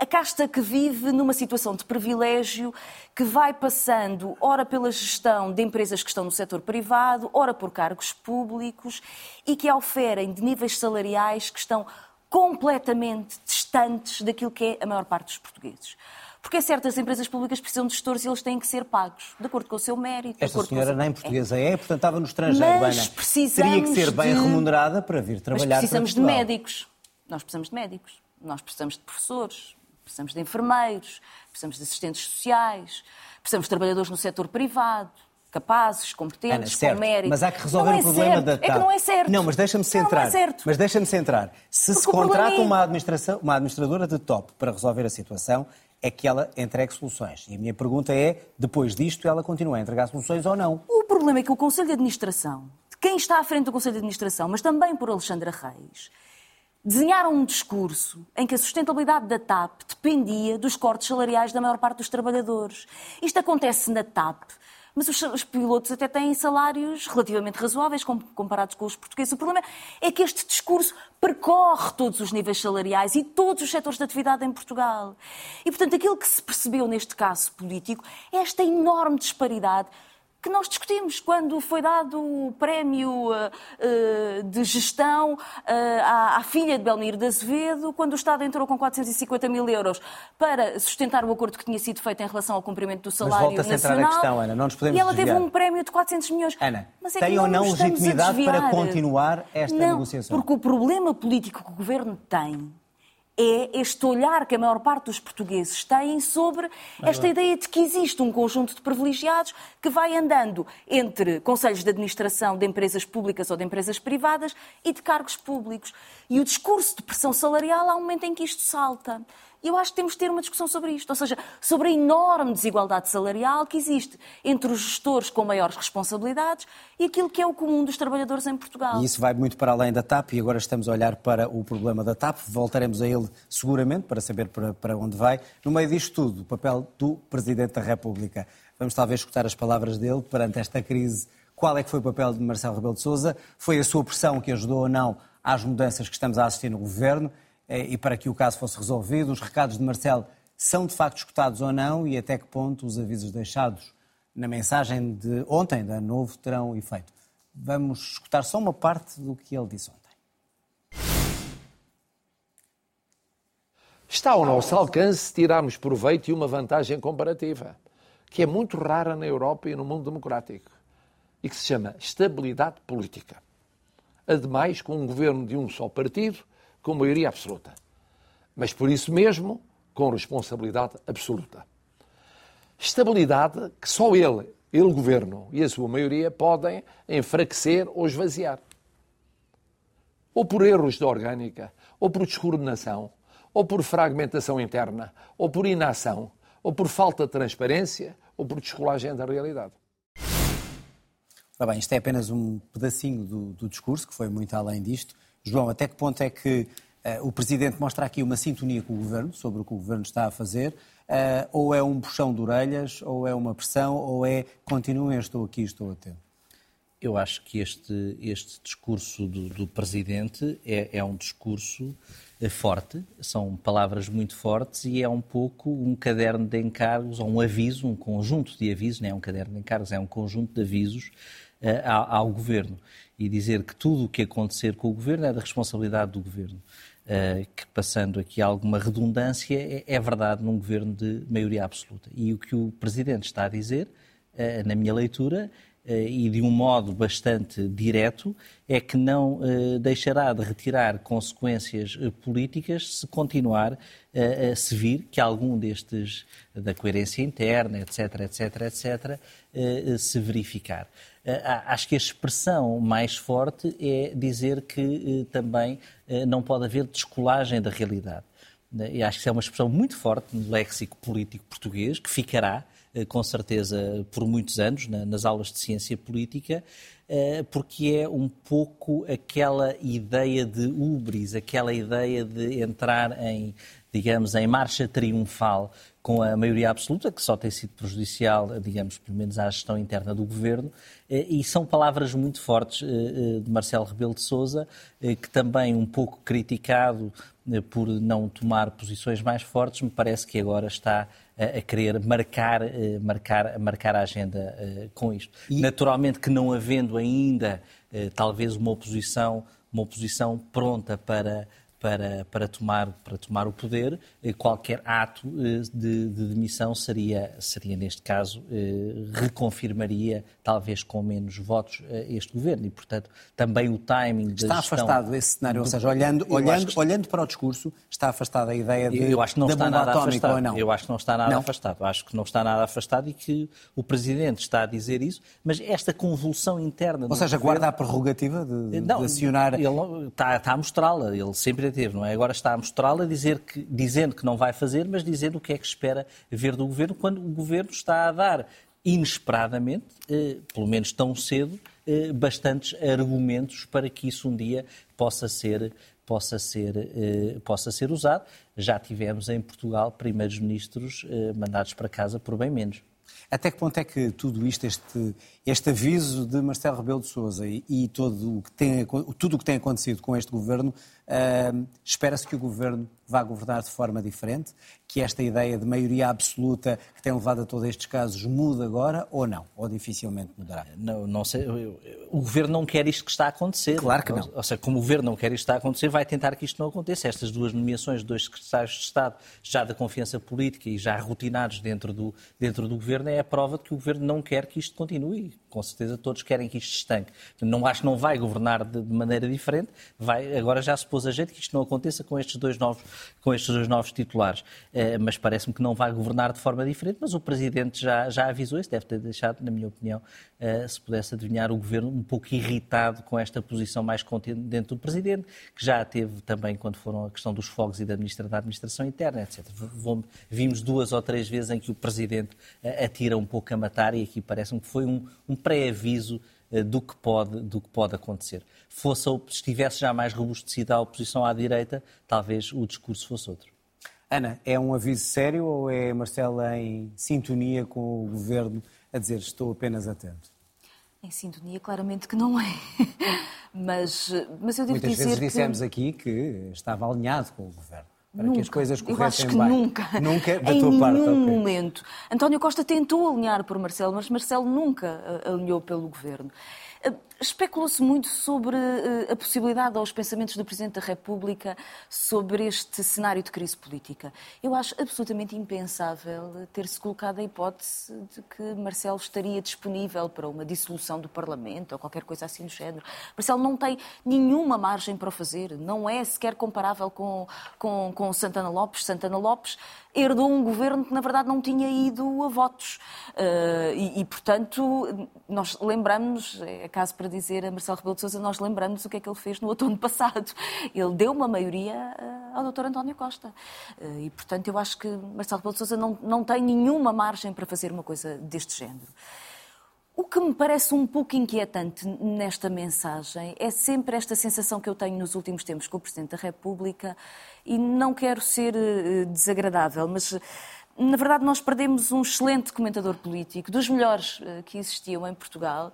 S3: a casta que vive numa situação de privilégio, que vai passando, ora pela gestão de empresas que estão no setor privado, ora por cargos públicos e que oferem de níveis salariais que estão completamente distantes daquilo que é a maior parte dos portugueses. Porque é certo, as empresas públicas precisam de gestores e eles têm que ser pagos, de acordo com o seu mérito.
S1: Esta senhora nem portuguesa é. é, portanto estava no estrangeiro,
S3: Mas Ana. Precisamos
S1: Teria que ser bem
S3: de...
S1: remunerada para vir trabalhar
S3: Mas precisamos
S1: de
S3: médicos. Nós precisamos de médicos. Nós precisamos de professores precisamos de enfermeiros, precisamos de assistentes sociais, precisamos de trabalhadores no setor privado, capazes, competentes,
S1: Ana,
S3: com mérito.
S1: Mas há que resolver
S3: é
S1: o problema
S3: certo.
S1: da TAP.
S3: É que não é certo.
S1: Não, mas deixa-me centrar. Não, não é certo. Mas deixa-me centrar. Se Porque se contrata é... uma, administração, uma administradora de top para resolver a situação, é que ela entregue soluções. E a minha pergunta é, depois disto, ela continua a entregar soluções ou não?
S3: O problema é que o Conselho de Administração, de quem está à frente do Conselho de Administração, mas também por Alexandra Reis, desenharam um discurso em que a sustentabilidade da TAP dependia dos cortes salariais da maior parte dos trabalhadores. Isto acontece na TAP, mas os, os, pilotos até têm salários relativamente razoáveis comparados com os portugueses. O problema é que este discurso percorre todos os níveis salariais e todos os setores de atividade em Portugal. E, portanto, aquilo que se percebeu neste caso político é esta enorme disparidade que nós discutimos quando foi dado o prémio uh, uh, de gestão uh, à, filha de Belmiro de Azevedo, quando o Estado entrou com 450 mil euros para sustentar o acordo que tinha sido feito em relação ao cumprimento do salário
S1: Mas volta a
S3: nacional.
S1: a questão, Ana, não nos podemos
S3: E ela
S1: desviar.
S3: teve um prémio de 400 milhões.
S1: Ana,
S3: Mas é
S1: tem
S3: que
S1: ou
S3: não
S1: legitimidade para continuar esta
S3: não,
S1: negociação?
S3: Porque o problema político que o Governo tem é este olhar que a maior parte dos portugueses têm sobre esta ideia de que existe um conjunto de privilegiados que vai andando entre conselhos de administração de empresas públicas ou de empresas privadas e de cargos públicos. E o discurso de pressão salarial há um momento em que isto salta. E eu acho que temos de ter uma discussão sobre isto, ou seja, sobre a enorme desigualdade salarial que existe entre os gestores com maiores responsabilidades e aquilo que é o comum dos trabalhadores em Portugal.
S1: E isso vai muito para além da TAP e agora estamos a olhar para o problema da TAP. Voltaremos a ele seguramente para saber para, para onde vai. No meio disto tudo, o papel do Presidente da República. Vamos talvez escutar as palavras dele perante esta crise. Qual é que foi o papel de Marcelo Rebelo de Sousa? Foi a sua pressão que ajudou ou não às mudanças que estamos a assistir no Governo? E para que o caso fosse resolvido. Os recados de Marcelo são de facto escutados ou não e até que ponto os avisos deixados na mensagem de ontem da Novo terão efeito. Vamos escutar só uma parte do que ele disse ontem.
S5: Está ao nosso alcance tirarmos proveito e uma vantagem comparativa, que é muito rara na Europa e no mundo democrático, e que se chama estabilidade política. Ademais, com um governo de um só partido, com maioria absoluta. Mas por isso mesmo, com responsabilidade absoluta. Estabilidade que só ele, ele governo e a sua maioria podem enfraquecer ou esvaziar. Ou por erros de orgânica, ou por descoordenação, ou por fragmentação interna, ou por inação, ou por falta de transparência, ou por descolagem da realidade.
S1: Ora bem, isto é apenas um pedacinho do, do discurso, que foi muito além disto. João, até que ponto é que uh, o Presidente mostra aqui uma sintonia com o Governo, sobre o que o Governo está a fazer, uh, ou é um puxão de orelhas, ou é uma pressão, ou é continuem, estou aqui, estou atento?
S2: Eu acho que este, este discurso do, do Presidente é, é, um discurso eh, forte, são palavras muito fortes e é um pouco um caderno de encargos, ou um aviso, um conjunto de avisos, não é um caderno de encargos, é um conjunto de avisos ao, Governo e dizer que tudo o que acontecer com o governo é da responsabilidade do governo. Uh, que, passando aqui alguma redundância, é, é, verdade num governo de maioria absoluta. E o que o Presidente está a dizer, uh, na minha leitura, uh, e de um modo bastante direto, é que não deixará de retirar consequências políticas se continuar a se vir que algum destes, da coerência interna, etc., etc., etc., se verificar. Acho que a expressão mais forte é dizer que também não pode haver descolagem da realidade. E acho que isso é uma expressão muito forte no léxico político português, que ficará, com certeza, por muitos anos nas aulas de ciência política, porque é um pouco aquela ideia de ubris, aquela ideia de entrar em, digamos, em marcha triunfal com a maioria absoluta, que só tem sido prejudicial, digamos, pelo menos à gestão interna do governo, e são palavras muito fortes de Marcelo Rebelo de Sousa, que também um pouco criticado por não tomar posições mais fortes, me parece que agora está a querer marcar, marcar, marcar a agenda com isto. E... Naturalmente que não havendo ainda talvez uma oposição, uma oposição pronta para para, para, tomar, para tomar o poder, qualquer ato de, de demissão seria, seria, neste caso, reconfirmaria, talvez com menos votos, este governo. E, portanto, também o timing da
S1: Está
S2: gestão...
S1: afastado esse cenário, ou seja, olhando, olhando, que... olhando para o discurso, está afastada a ideia de,
S2: eu acho que não está nada afastado.
S1: ou não?
S2: Eu acho que não está nada
S1: não?
S2: afastado. Acho que não está nada afastado e que o Presidente está a dizer isso, mas esta convulsão interna...
S1: Ou seja,
S2: governo...
S1: guarda a prerrogativa de,
S2: não,
S1: de acionar...
S2: Ele está, está a mostrá-la, ele sempre teve, não é? Agora está a mostrá-la que, dizendo que não vai fazer, mas dizendo o que é que espera ver do Governo, quando o Governo está a dar inesperadamente, eh, pelo menos tão cedo, eh, bastantes argumentos para que isso um dia possa ser possa ser, eh, possa ser usado. já tivemos em Portugal primeiros ministros eh, mandados para casa por bem menos.
S1: Até que ponto é que tudo isto, este, este aviso de Marcelo Rebelo de Sousa e, e todo o que tem, tudo o que tem acontecido com este governo, uh, espera-se que o governo vá governar de forma diferente? Que esta ideia de maioria absoluta que tem levado a todos estes casos muda agora ou não? Ou dificilmente mudará?
S2: Não, não sei. O governo não quer isto que está a acontecer.
S1: Claro que não.
S2: Ou, ou seja, como o governo não quer isto que está a acontecer, vai tentar que isto não aconteça. Estas duas nomeações de dois secretários de Estado, já da confiança política e já rotinados dentro do, dentro do governo, é a prova de que o governo não quer que isto continue. Com certeza todos querem que isto estanque. Não acho que não vai governar de, de maneira diferente. Vai, agora já se pôs a jeito que isto não aconteça com estes dois novos, com estes dois novos titulares. Eh, mas parece-me que não vai governar de forma diferente. Mas o Presidente já, já avisou isso, deve ter deixado, na minha opinião, eh, se pudesse adivinhar, o Governo um pouco irritado com esta posição mais contundente do Presidente, que já teve também quando foram a questão dos fogos e da, da administração interna, etc. Vimos duas ou três vezes em que o Presidente eh, atira um pouco a matar e aqui parece-me que foi um, um pré-aviso eh, do que pode, do que pode acontecer. Fosse, estivesse já mais robustecida a oposição à direita, talvez o discurso fosse outro.
S1: Ana, é um aviso sério ou é Marcelo em sintonia com o governo a dizer estou apenas atento?
S3: Em sintonia, claramente que não é. (laughs) mas, mas eu devo
S1: Muitas
S3: dizer
S1: vezes dissemos
S3: que...
S1: aqui que estava alinhado com o governo para
S3: nunca.
S1: que as coisas corressem
S3: Eu acho que
S1: bem.
S3: nunca.
S1: Nunca da
S3: em
S1: tua parte.
S3: nenhum
S1: ok.
S3: momento. António Costa tentou alinhar por Marcelo, mas Marcelo nunca eh, alinhou pelo governo. Especulou-se muito sobre eh, a possibilidade ou os pensamentos do Presidente da República sobre este cenário de crise política. Eu acho absolutamente impensável ter-se colocado a hipótese de que Marcelo estaria disponível para uma dissolução do Parlamento ou qualquer coisa assim do género. Marcelo não tem nenhuma margem para o fazer, não é sequer comparável com, com, com Santana Lopes. Santana Lopes herdou um governo que, na verdade, não tinha ido a votos. Uh, e, e, portanto, nós lembramos, é caso para dizer a Marcelo Rebelo de Sousa, nós lembramos o que é que ele fez no outono (laughs) passado. Ele deu uma maioria uh, ao Dr. António Costa. Uh, e, portanto, eu acho que Marcelo Rebelo de Sousa não, não tem nenhuma margem para fazer uma coisa deste género. O que me parece um pouco inquietante nesta mensagem é sempre esta sensação que eu tenho nos últimos tempos com o Presidente da República, e não quero ser eh, desagradável, mas na verdade nós perdemos um excelente comentador político, dos melhores eh, que existiam em Portugal,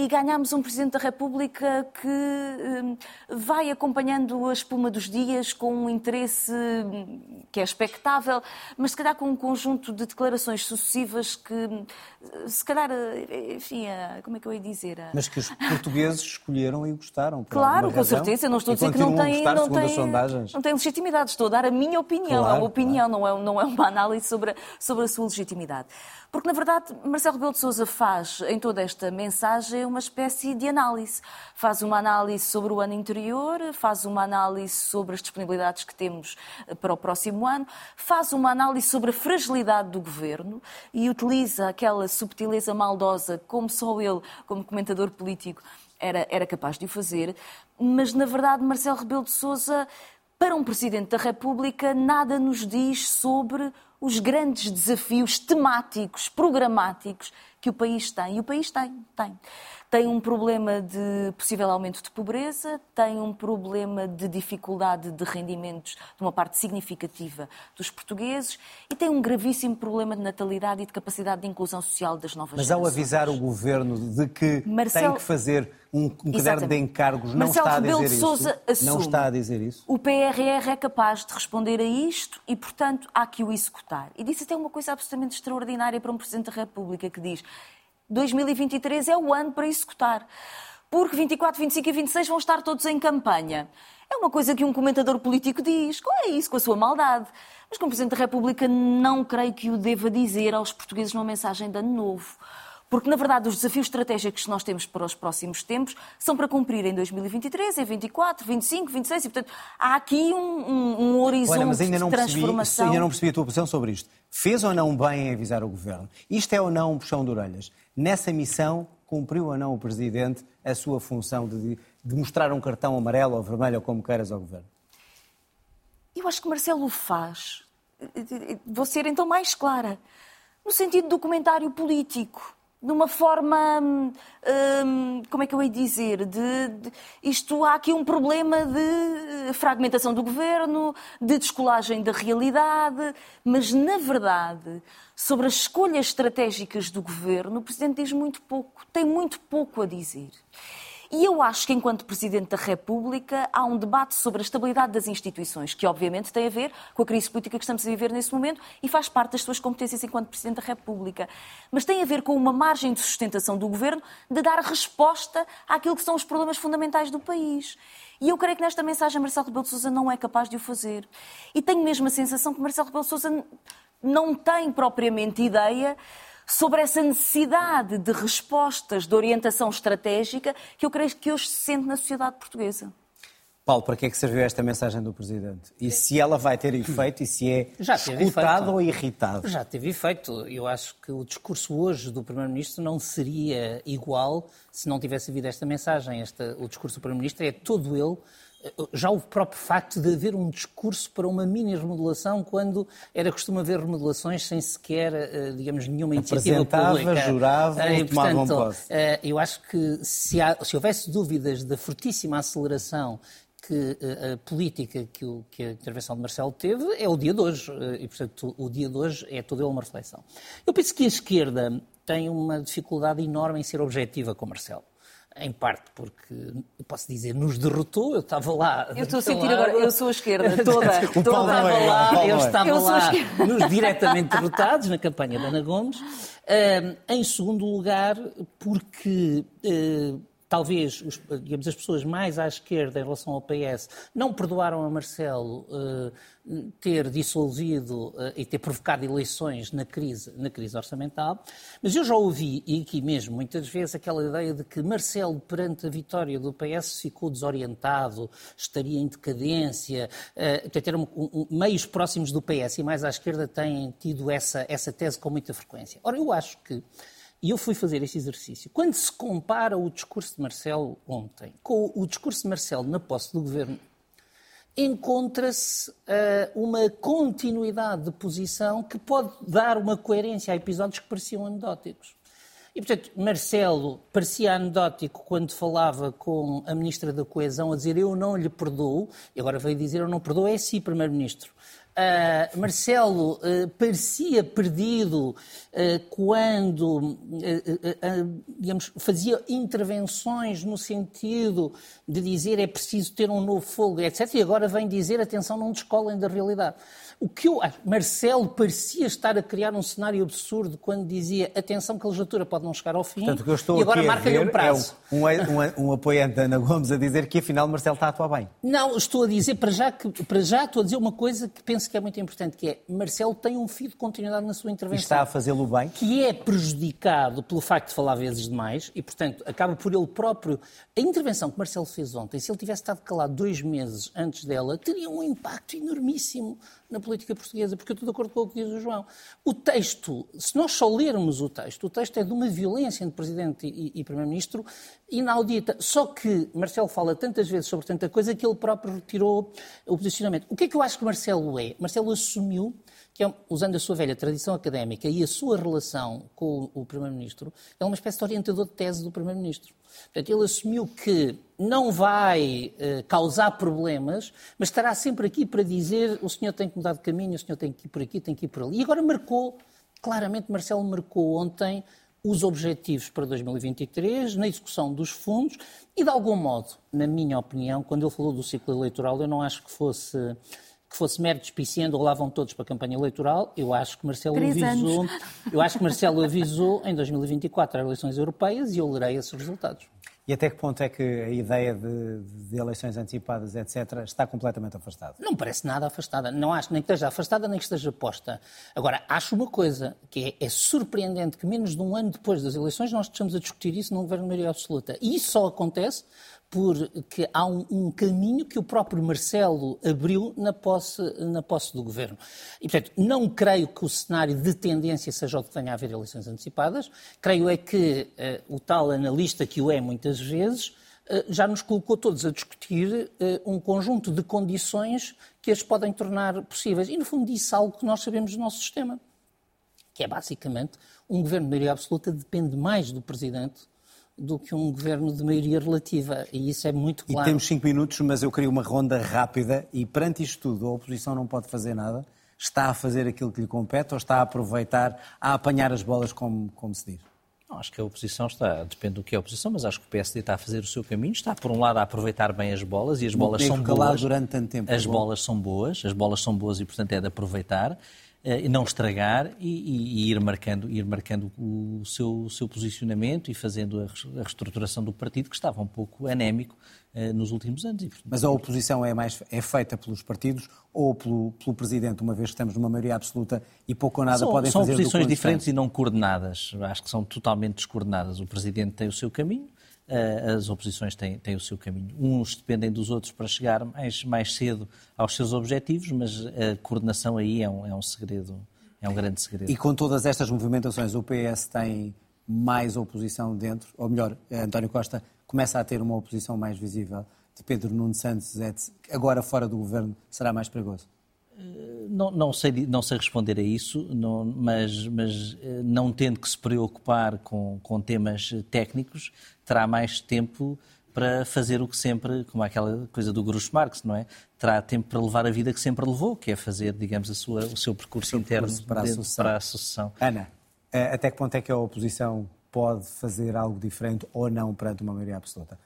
S3: e ganhámos um Presidente da República que hum, vai acompanhando a espuma dos dias com um interesse hum, que é expectável, mas se calhar com um conjunto de declarações sucessivas que, hum, se calhar, enfim, como é que eu ia dizer?
S1: Mas que os portugueses escolheram e gostaram.
S3: Claro, com certeza. Eu não estou a dizer que não
S1: a
S3: tem,
S1: gostar,
S3: não, tem,
S1: sondagens.
S3: não tem legitimidade. Estou a dar a minha opinião.
S1: Claro,
S3: é uma opinião, não, é, não é uma análise sobre a, sobre a sua legitimidade. Porque, na verdade, Marcelo Rebelo de Sousa faz, em toda esta mensagem, uma espécie de análise. Faz uma análise sobre o ano interior, faz uma análise sobre as disponibilidades que temos eh, para o próximo ano, faz uma análise sobre a fragilidade do governo e utiliza aquela subtileza maldosa, como só ele, como comentador político, era, era capaz de o fazer. Mas, na verdade, Marcelo Rebelo de Sousa, para um Presidente da República, nada nos diz sobre os grandes desafios temáticos, programáticos que o país tem. E o país tem, tem. Tem um problema de possível aumento de pobreza, tem um problema de dificuldade de rendimentos de uma parte significativa dos portugueses e tem um gravíssimo problema de natalidade e de capacidade de inclusão social das novas
S1: Mas
S3: gerações.
S1: ao avisar o governo de que
S3: Marcelo-
S1: tem que fazer um, um caderno de encargos, não
S3: Marcelo
S1: está a dizer
S3: de Sousa
S1: isso? Não está a dizer isso?
S3: O PRR é capaz de responder a isto e, portanto, há que o executar. E disse até uma coisa absolutamente extraordinária para um Presidente da República que diz 2023 é o ano para executar. Porque 24, 25 e 26 vão estar todos em campanha. É uma coisa que um comentador político diz. Qual é isso, com a sua maldade? Mas como Presidente da República não creio que o deva dizer aos portugueses numa mensagem de ano novo. Porque, na verdade, os desafios estratégicos que nós temos para os próximos tempos são para cumprir em 2023, em 24, 25, 26 e, portanto, há aqui um, um, um horizonte
S1: Olha, mas ainda não,
S3: de
S1: percebi,
S3: transformação.
S1: ainda não percebi a tua posição sobre isto. Fez ou não bem em avisar o Governo? Isto é ou não um puxão de orelhas? Nessa missão, cumpriu ou não o Presidente a sua função de, de mostrar um cartão amarelo ou vermelho, ou como queiras, ao Governo?
S3: Eu acho que Marcelo o faz. Vou ser então mais clara. No sentido do comentário político. De uma forma, hum, como é que eu ia dizer, de, de, isto há aqui um problema de fragmentação do governo, de descolagem da realidade, mas na verdade, sobre as escolhas estratégicas do governo, o Presidente diz muito pouco, tem muito pouco a dizer. E eu acho que, enquanto Presidente da República, há um debate sobre a estabilidade das instituições, que obviamente tem a ver com a crise política que estamos a viver nesse momento e faz parte das suas competências enquanto Presidente da República. Mas tem a ver com uma margem de sustentação do Governo de dar resposta àquilo que são os problemas fundamentais do país. E eu creio que nesta mensagem Marcelo Rebelo de Sousa não é capaz de o fazer. E tenho mesmo a sensação que Marcelo Rebelo de Sousa não tem propriamente ideia sobre essa necessidade de respostas de orientação estratégica que eu creio que hoje se sente na sociedade portuguesa.
S1: Paulo, para que é que serviu esta mensagem do Presidente? E se ela vai ter efeito e se é Já escutado ou irritado?
S4: Já teve efeito. Eu acho que o discurso hoje do Primeiro-Ministro não seria igual se não tivesse havido esta mensagem. Esta, o discurso do Primeiro-Ministro é todo ele já o próprio facto de haver um discurso para uma mini remodelação quando era costume haver remodelações sem sequer, eh, digamos, nenhuma iniciativa
S1: pública. jurava e, tomavam posse.
S4: Eh, eu acho que se, há, se houvesse dúvidas da fortíssima aceleração que eh, a política que, o, que, a intervenção de Marcelo teve é o dia de hoje. E, portanto, o dia de hoje é todo ele uma reflexão. Eu penso que a esquerda tem uma dificuldade enorme em ser objetiva com Marcelo em parte porque, eu posso dizer, nos derrotou, eu estava lá.
S3: Eu estou a sentir lá, agora, eu sou a esquerda, (laughs) toda.
S4: o toda estava é, lá, eu estava eu lá nos diretamente derrotados na campanha da Ana Gomes. Em segundo lugar, porque uh, talvez os, digamos, as pessoas mais à esquerda em relação ao PS não perdoaram a Marcelo uh, ter dissolvido uh, e ter provocado eleições na crise, na crise orçamental, mas eu já ouvi, e aqui mesmo muitas vezes, aquela ideia de que Marcelo, perante a vitória do PS, ficou desorientado, estaria em decadência, uh, portanto, eram um, um, meios próximos do PS e mais à esquerda têm tido essa, essa tese com muita frequência. Ora, eu acho que e eu fui fazer este exercício. Quando se compara o discurso de Marcelo ontem com o discurso de Marcelo na posse do governo, encontra-se uh, uma continuidade de posição que pode dar uma coerência a episódios que pareciam anedóticos. E, portanto, Marcelo parecia anedótico quando falava com a Ministra da Coesão a dizer eu não lhe perdoo, e agora veio dizer eu não perdoo, é si, Primeiro-Ministro. Uh, Marcelo uh, parecia perdido uh, quando, digamos, fazia intervenções no sentido de dizer é preciso ter um novo fogo, etc. E agora vem dizer, atenção, não descolem da realidade. O que eu acho, Marcelo parecia estar a criar um cenário absurdo quando dizia atenção que a legislatura pode não chegar ao fim
S1: Portanto, que eu estou
S4: e agora
S1: marca-lhe
S4: um prazo.
S1: É um, um, um, apoiante da Ana Gomes a dizer que afinal Marcelo está a atuar bem.
S4: Não, estou a dizer, para já, que, para já estou a dizer uma coisa que penso que é muito importante, que é Marcelo tem um fio de continuidade na sua intervenção.
S1: E está a fazê-lo bem.
S4: Que é prejudicado pelo facto de falar vezes demais e, portanto, acaba por ele próprio... A intervenção que Marcelo fez ontem, se ele tivesse estado calado dois meses antes dela, teria um impacto enormíssimo na política portuguesa, porque eu estou de acordo com o que diz o João. O texto, se nós só lermos o texto, o texto é de uma violência entre Presidente e, e Primeiro-Ministro inaudita. Só que Marcelo fala tantas vezes sobre tanta coisa que ele próprio retirou o posicionamento. O que é que eu acho que Marcelo é? Marcelo assumiu que, é, usando a sua velha tradição académica e a sua relação com o Primeiro-Ministro, é uma espécie de orientador de tese do Primeiro-Ministro. Portanto, ele assumiu que não vai uh, causar problemas, mas estará sempre aqui para dizer o senhor tem que mudar de caminho, o senhor tem que ir por aqui, tem que ir por ali. E agora marcou, claramente Marcelo marcou ontem os objetivos para 2023, na execução dos fundos e, de algum modo, na minha opinião, quando ele falou do ciclo eleitoral, eu não acho que fosse que fosse mero despiciando ou lá vão todos para a campanha eleitoral, eu acho que Marcelo
S3: Três
S4: avisou,
S3: anos.
S4: eu acho que Marcelo avisou em 2024 as eleições europeias e eu lerei esses resultados.
S1: E até que ponto é que a ideia de, de, eleições antecipadas, etc., está completamente afastada?
S4: Não parece nada afastada. Não acho nem que esteja afastada, nem que esteja posta. Agora, acho uma coisa, que é, é surpreendente que menos de um ano depois das eleições nós estejamos a discutir isso num governo de maioria absoluta. E isso só acontece porque há um, um, caminho que o próprio Marcelo abriu na posse, na posse do governo. E, portanto, não creio que o cenário de tendência seja o que tenha a haver eleições antecipadas. Creio é que uh, o tal analista, que o é muitas vezes, uh, já nos colocou todos a discutir uh, um conjunto de condições que as podem tornar possíveis. E, no fundo, disse algo que nós sabemos do nosso sistema que é basicamente um governo de maioria absoluta depende mais do Presidente do que um governo de maioria relativa. E isso é muito claro.
S1: E temos cinco minutos, mas eu queria uma ronda rápida e perante isto tudo, a oposição não pode fazer nada. Está a fazer aquilo que lhe compete ou está a aproveitar, a apanhar as bolas, como, como se diz?
S2: Não, acho que a oposição está, depende do que é a oposição, mas acho que o PSD está a fazer o seu caminho, está por um lado a aproveitar bem as bolas e as bolas são boas.
S1: durante tanto tempo.
S2: As bolas são boas, as bolas são boas e portanto é de aproveitar. Eh, não estragar e, e, e, ir marcando, ir marcando o, seu, o seu posicionamento e fazendo a, reestruturação do partido, que estava um pouco anémico uh, nos últimos anos. E,
S1: Mas a oposição é, mais, é feita pelos partidos ou pelo, pelo Presidente, uma vez que estamos numa maioria absoluta e pouco ou nada
S2: são,
S1: podem
S2: são
S1: fazer
S2: São posições diferentes e não coordenadas. Acho que são totalmente descoordenadas. O Presidente tem o seu caminho, as oposições têm, têm, o seu caminho. Uns dependem dos outros para chegar mais, mais cedo aos seus objetivos, mas a coordenação aí é um, é um segredo, é um grande segredo.
S1: E com todas estas movimentações, o PS tem mais oposição dentro, ou melhor, António Costa começa a ter uma oposição mais visível de Pedro Nuno Santos, agora fora do governo, será mais perigoso?
S2: Não, não, sei, não sei responder a isso, não, mas, mas eh, não tendo que se preocupar com, com temas técnicos, terá mais tempo para fazer o que sempre, como aquela coisa do Groucho Marx, não é? Terá tempo para levar a vida que sempre levou, que é fazer, digamos, a sua, o seu percurso o interno percurso para, a sucessão. para a sucessão.
S1: Ana, eh, até que ponto é que a oposição pode fazer algo diferente ou não perante uma maioria absoluta?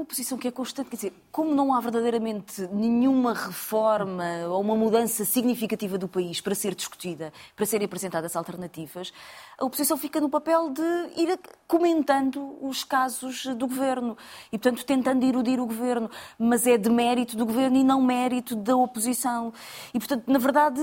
S3: Uma posição que é constante. Quer dizer, como não há verdadeiramente nenhuma reforma ou uma mudança significativa do país para ser discutida, para serem apresentadas alternativas, a oposição fica no papel de ir comentando os casos do governo e, portanto, tentando erudir o governo. Mas é de mérito do governo e não mérito da oposição. E, portanto, na verdade,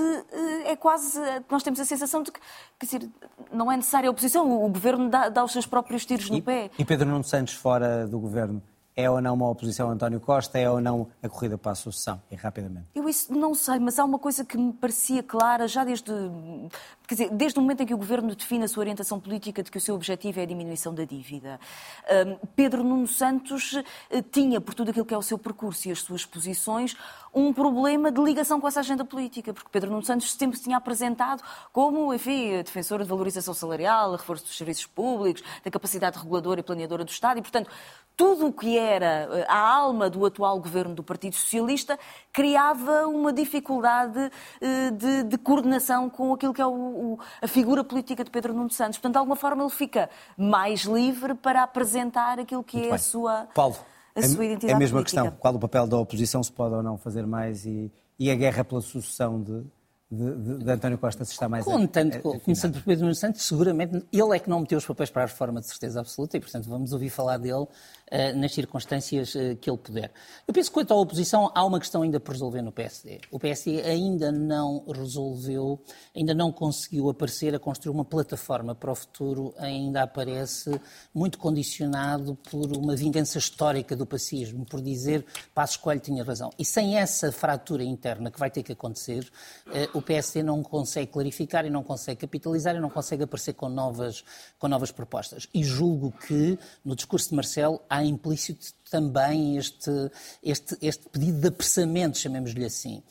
S3: é quase. Nós temos a sensação de que, quer dizer, não é necessária a oposição, o governo dá, dá os seus próprios tiros no
S1: e,
S3: pé.
S1: E Pedro Nuno Santos fora do governo? É ou não uma oposição a António Costa? É ou não a corrida para a sucessão? E rapidamente.
S3: Eu isso não sei, mas há uma coisa que me parecia clara já desde, quer dizer, desde o momento em que o Governo define a sua orientação política de que o seu objetivo é a diminuição da dívida. Pedro Nuno Santos eh, tinha, por tudo aquilo que é o seu percurso e as suas posições, um problema de ligação com essa agenda política, porque Pedro Nuno Santos sempre se tinha apresentado como, enfim, defensor de valorização salarial, reforço dos serviços públicos, da capacidade reguladora e planeadora do Estado, e, portanto, tudo o que era eh, a alma do atual governo do Partido Socialista criava uma dificuldade eh, de, de coordenação com aquilo que é o, o, a figura política de Pedro Nuno Santos. Portanto, de alguma forma, ele fica mais livre para apresentar aquilo que Muito é bem. a sua.
S1: Paulo,
S3: a sua identidade
S1: é a mesma
S3: política.
S1: questão. Qual o papel da oposição, se pode ou não fazer mais, e, e a guerra pela sucessão de, de, de, de, António Costa se está mais
S4: Contando, a, a, Começando por Pedro Nuno Santos, seguramente ele é que não meteu os papéis para a reforma de certeza absoluta e, portanto, vamos ouvir falar dele nas circunstâncias uh, que ele puder. Eu penso que quanto à oposição, há uma questão ainda por resolver no PSD. O PSD ainda não resolveu, ainda não conseguiu aparecer a construir uma plataforma para o futuro, ainda aparece muito condicionado por uma vingança histórica do pacismo, por dizer Passos Coelho tinha razão. E sem essa fratura interna que vai ter que acontecer, uh, o PSD não consegue clarificar e não consegue capitalizar e não consegue aparecer com novas, com novas propostas. E julgo que no discurso de Marcelo há implícito também este, este, este pedido de apressamento, chamemos-lhe assim.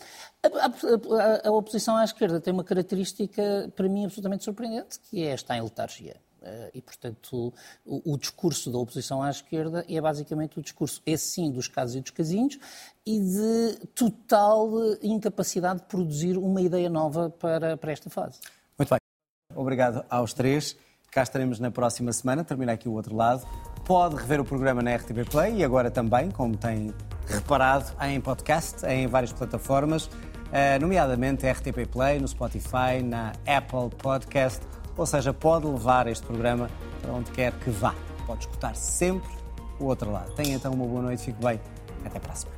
S4: A, a, a, oposição à esquerda tem uma característica, para mim, absolutamente surpreendente, que é estar em letargia. Eh, e, portanto, o, o, discurso da oposição à esquerda é basicamente o discurso, esse sim, dos casos e dos casinhos, e de total incapacidade de produzir uma ideia nova para, para esta fase.
S1: Muito bem. Obrigado aos três. Cá estaremos na próxima semana. Termina aqui o outro lado. Pode rever o programa na RTP Play e agora também, como tem reparado, em podcast, em várias plataformas, eh, nomeadamente RTP Play, no Spotify, na Apple Podcast ou seja, pode levar este programa para onde quer que vá. Pode escutar sempre o outro lado. Tenha então uma boa noite, fique bem. Até a semana.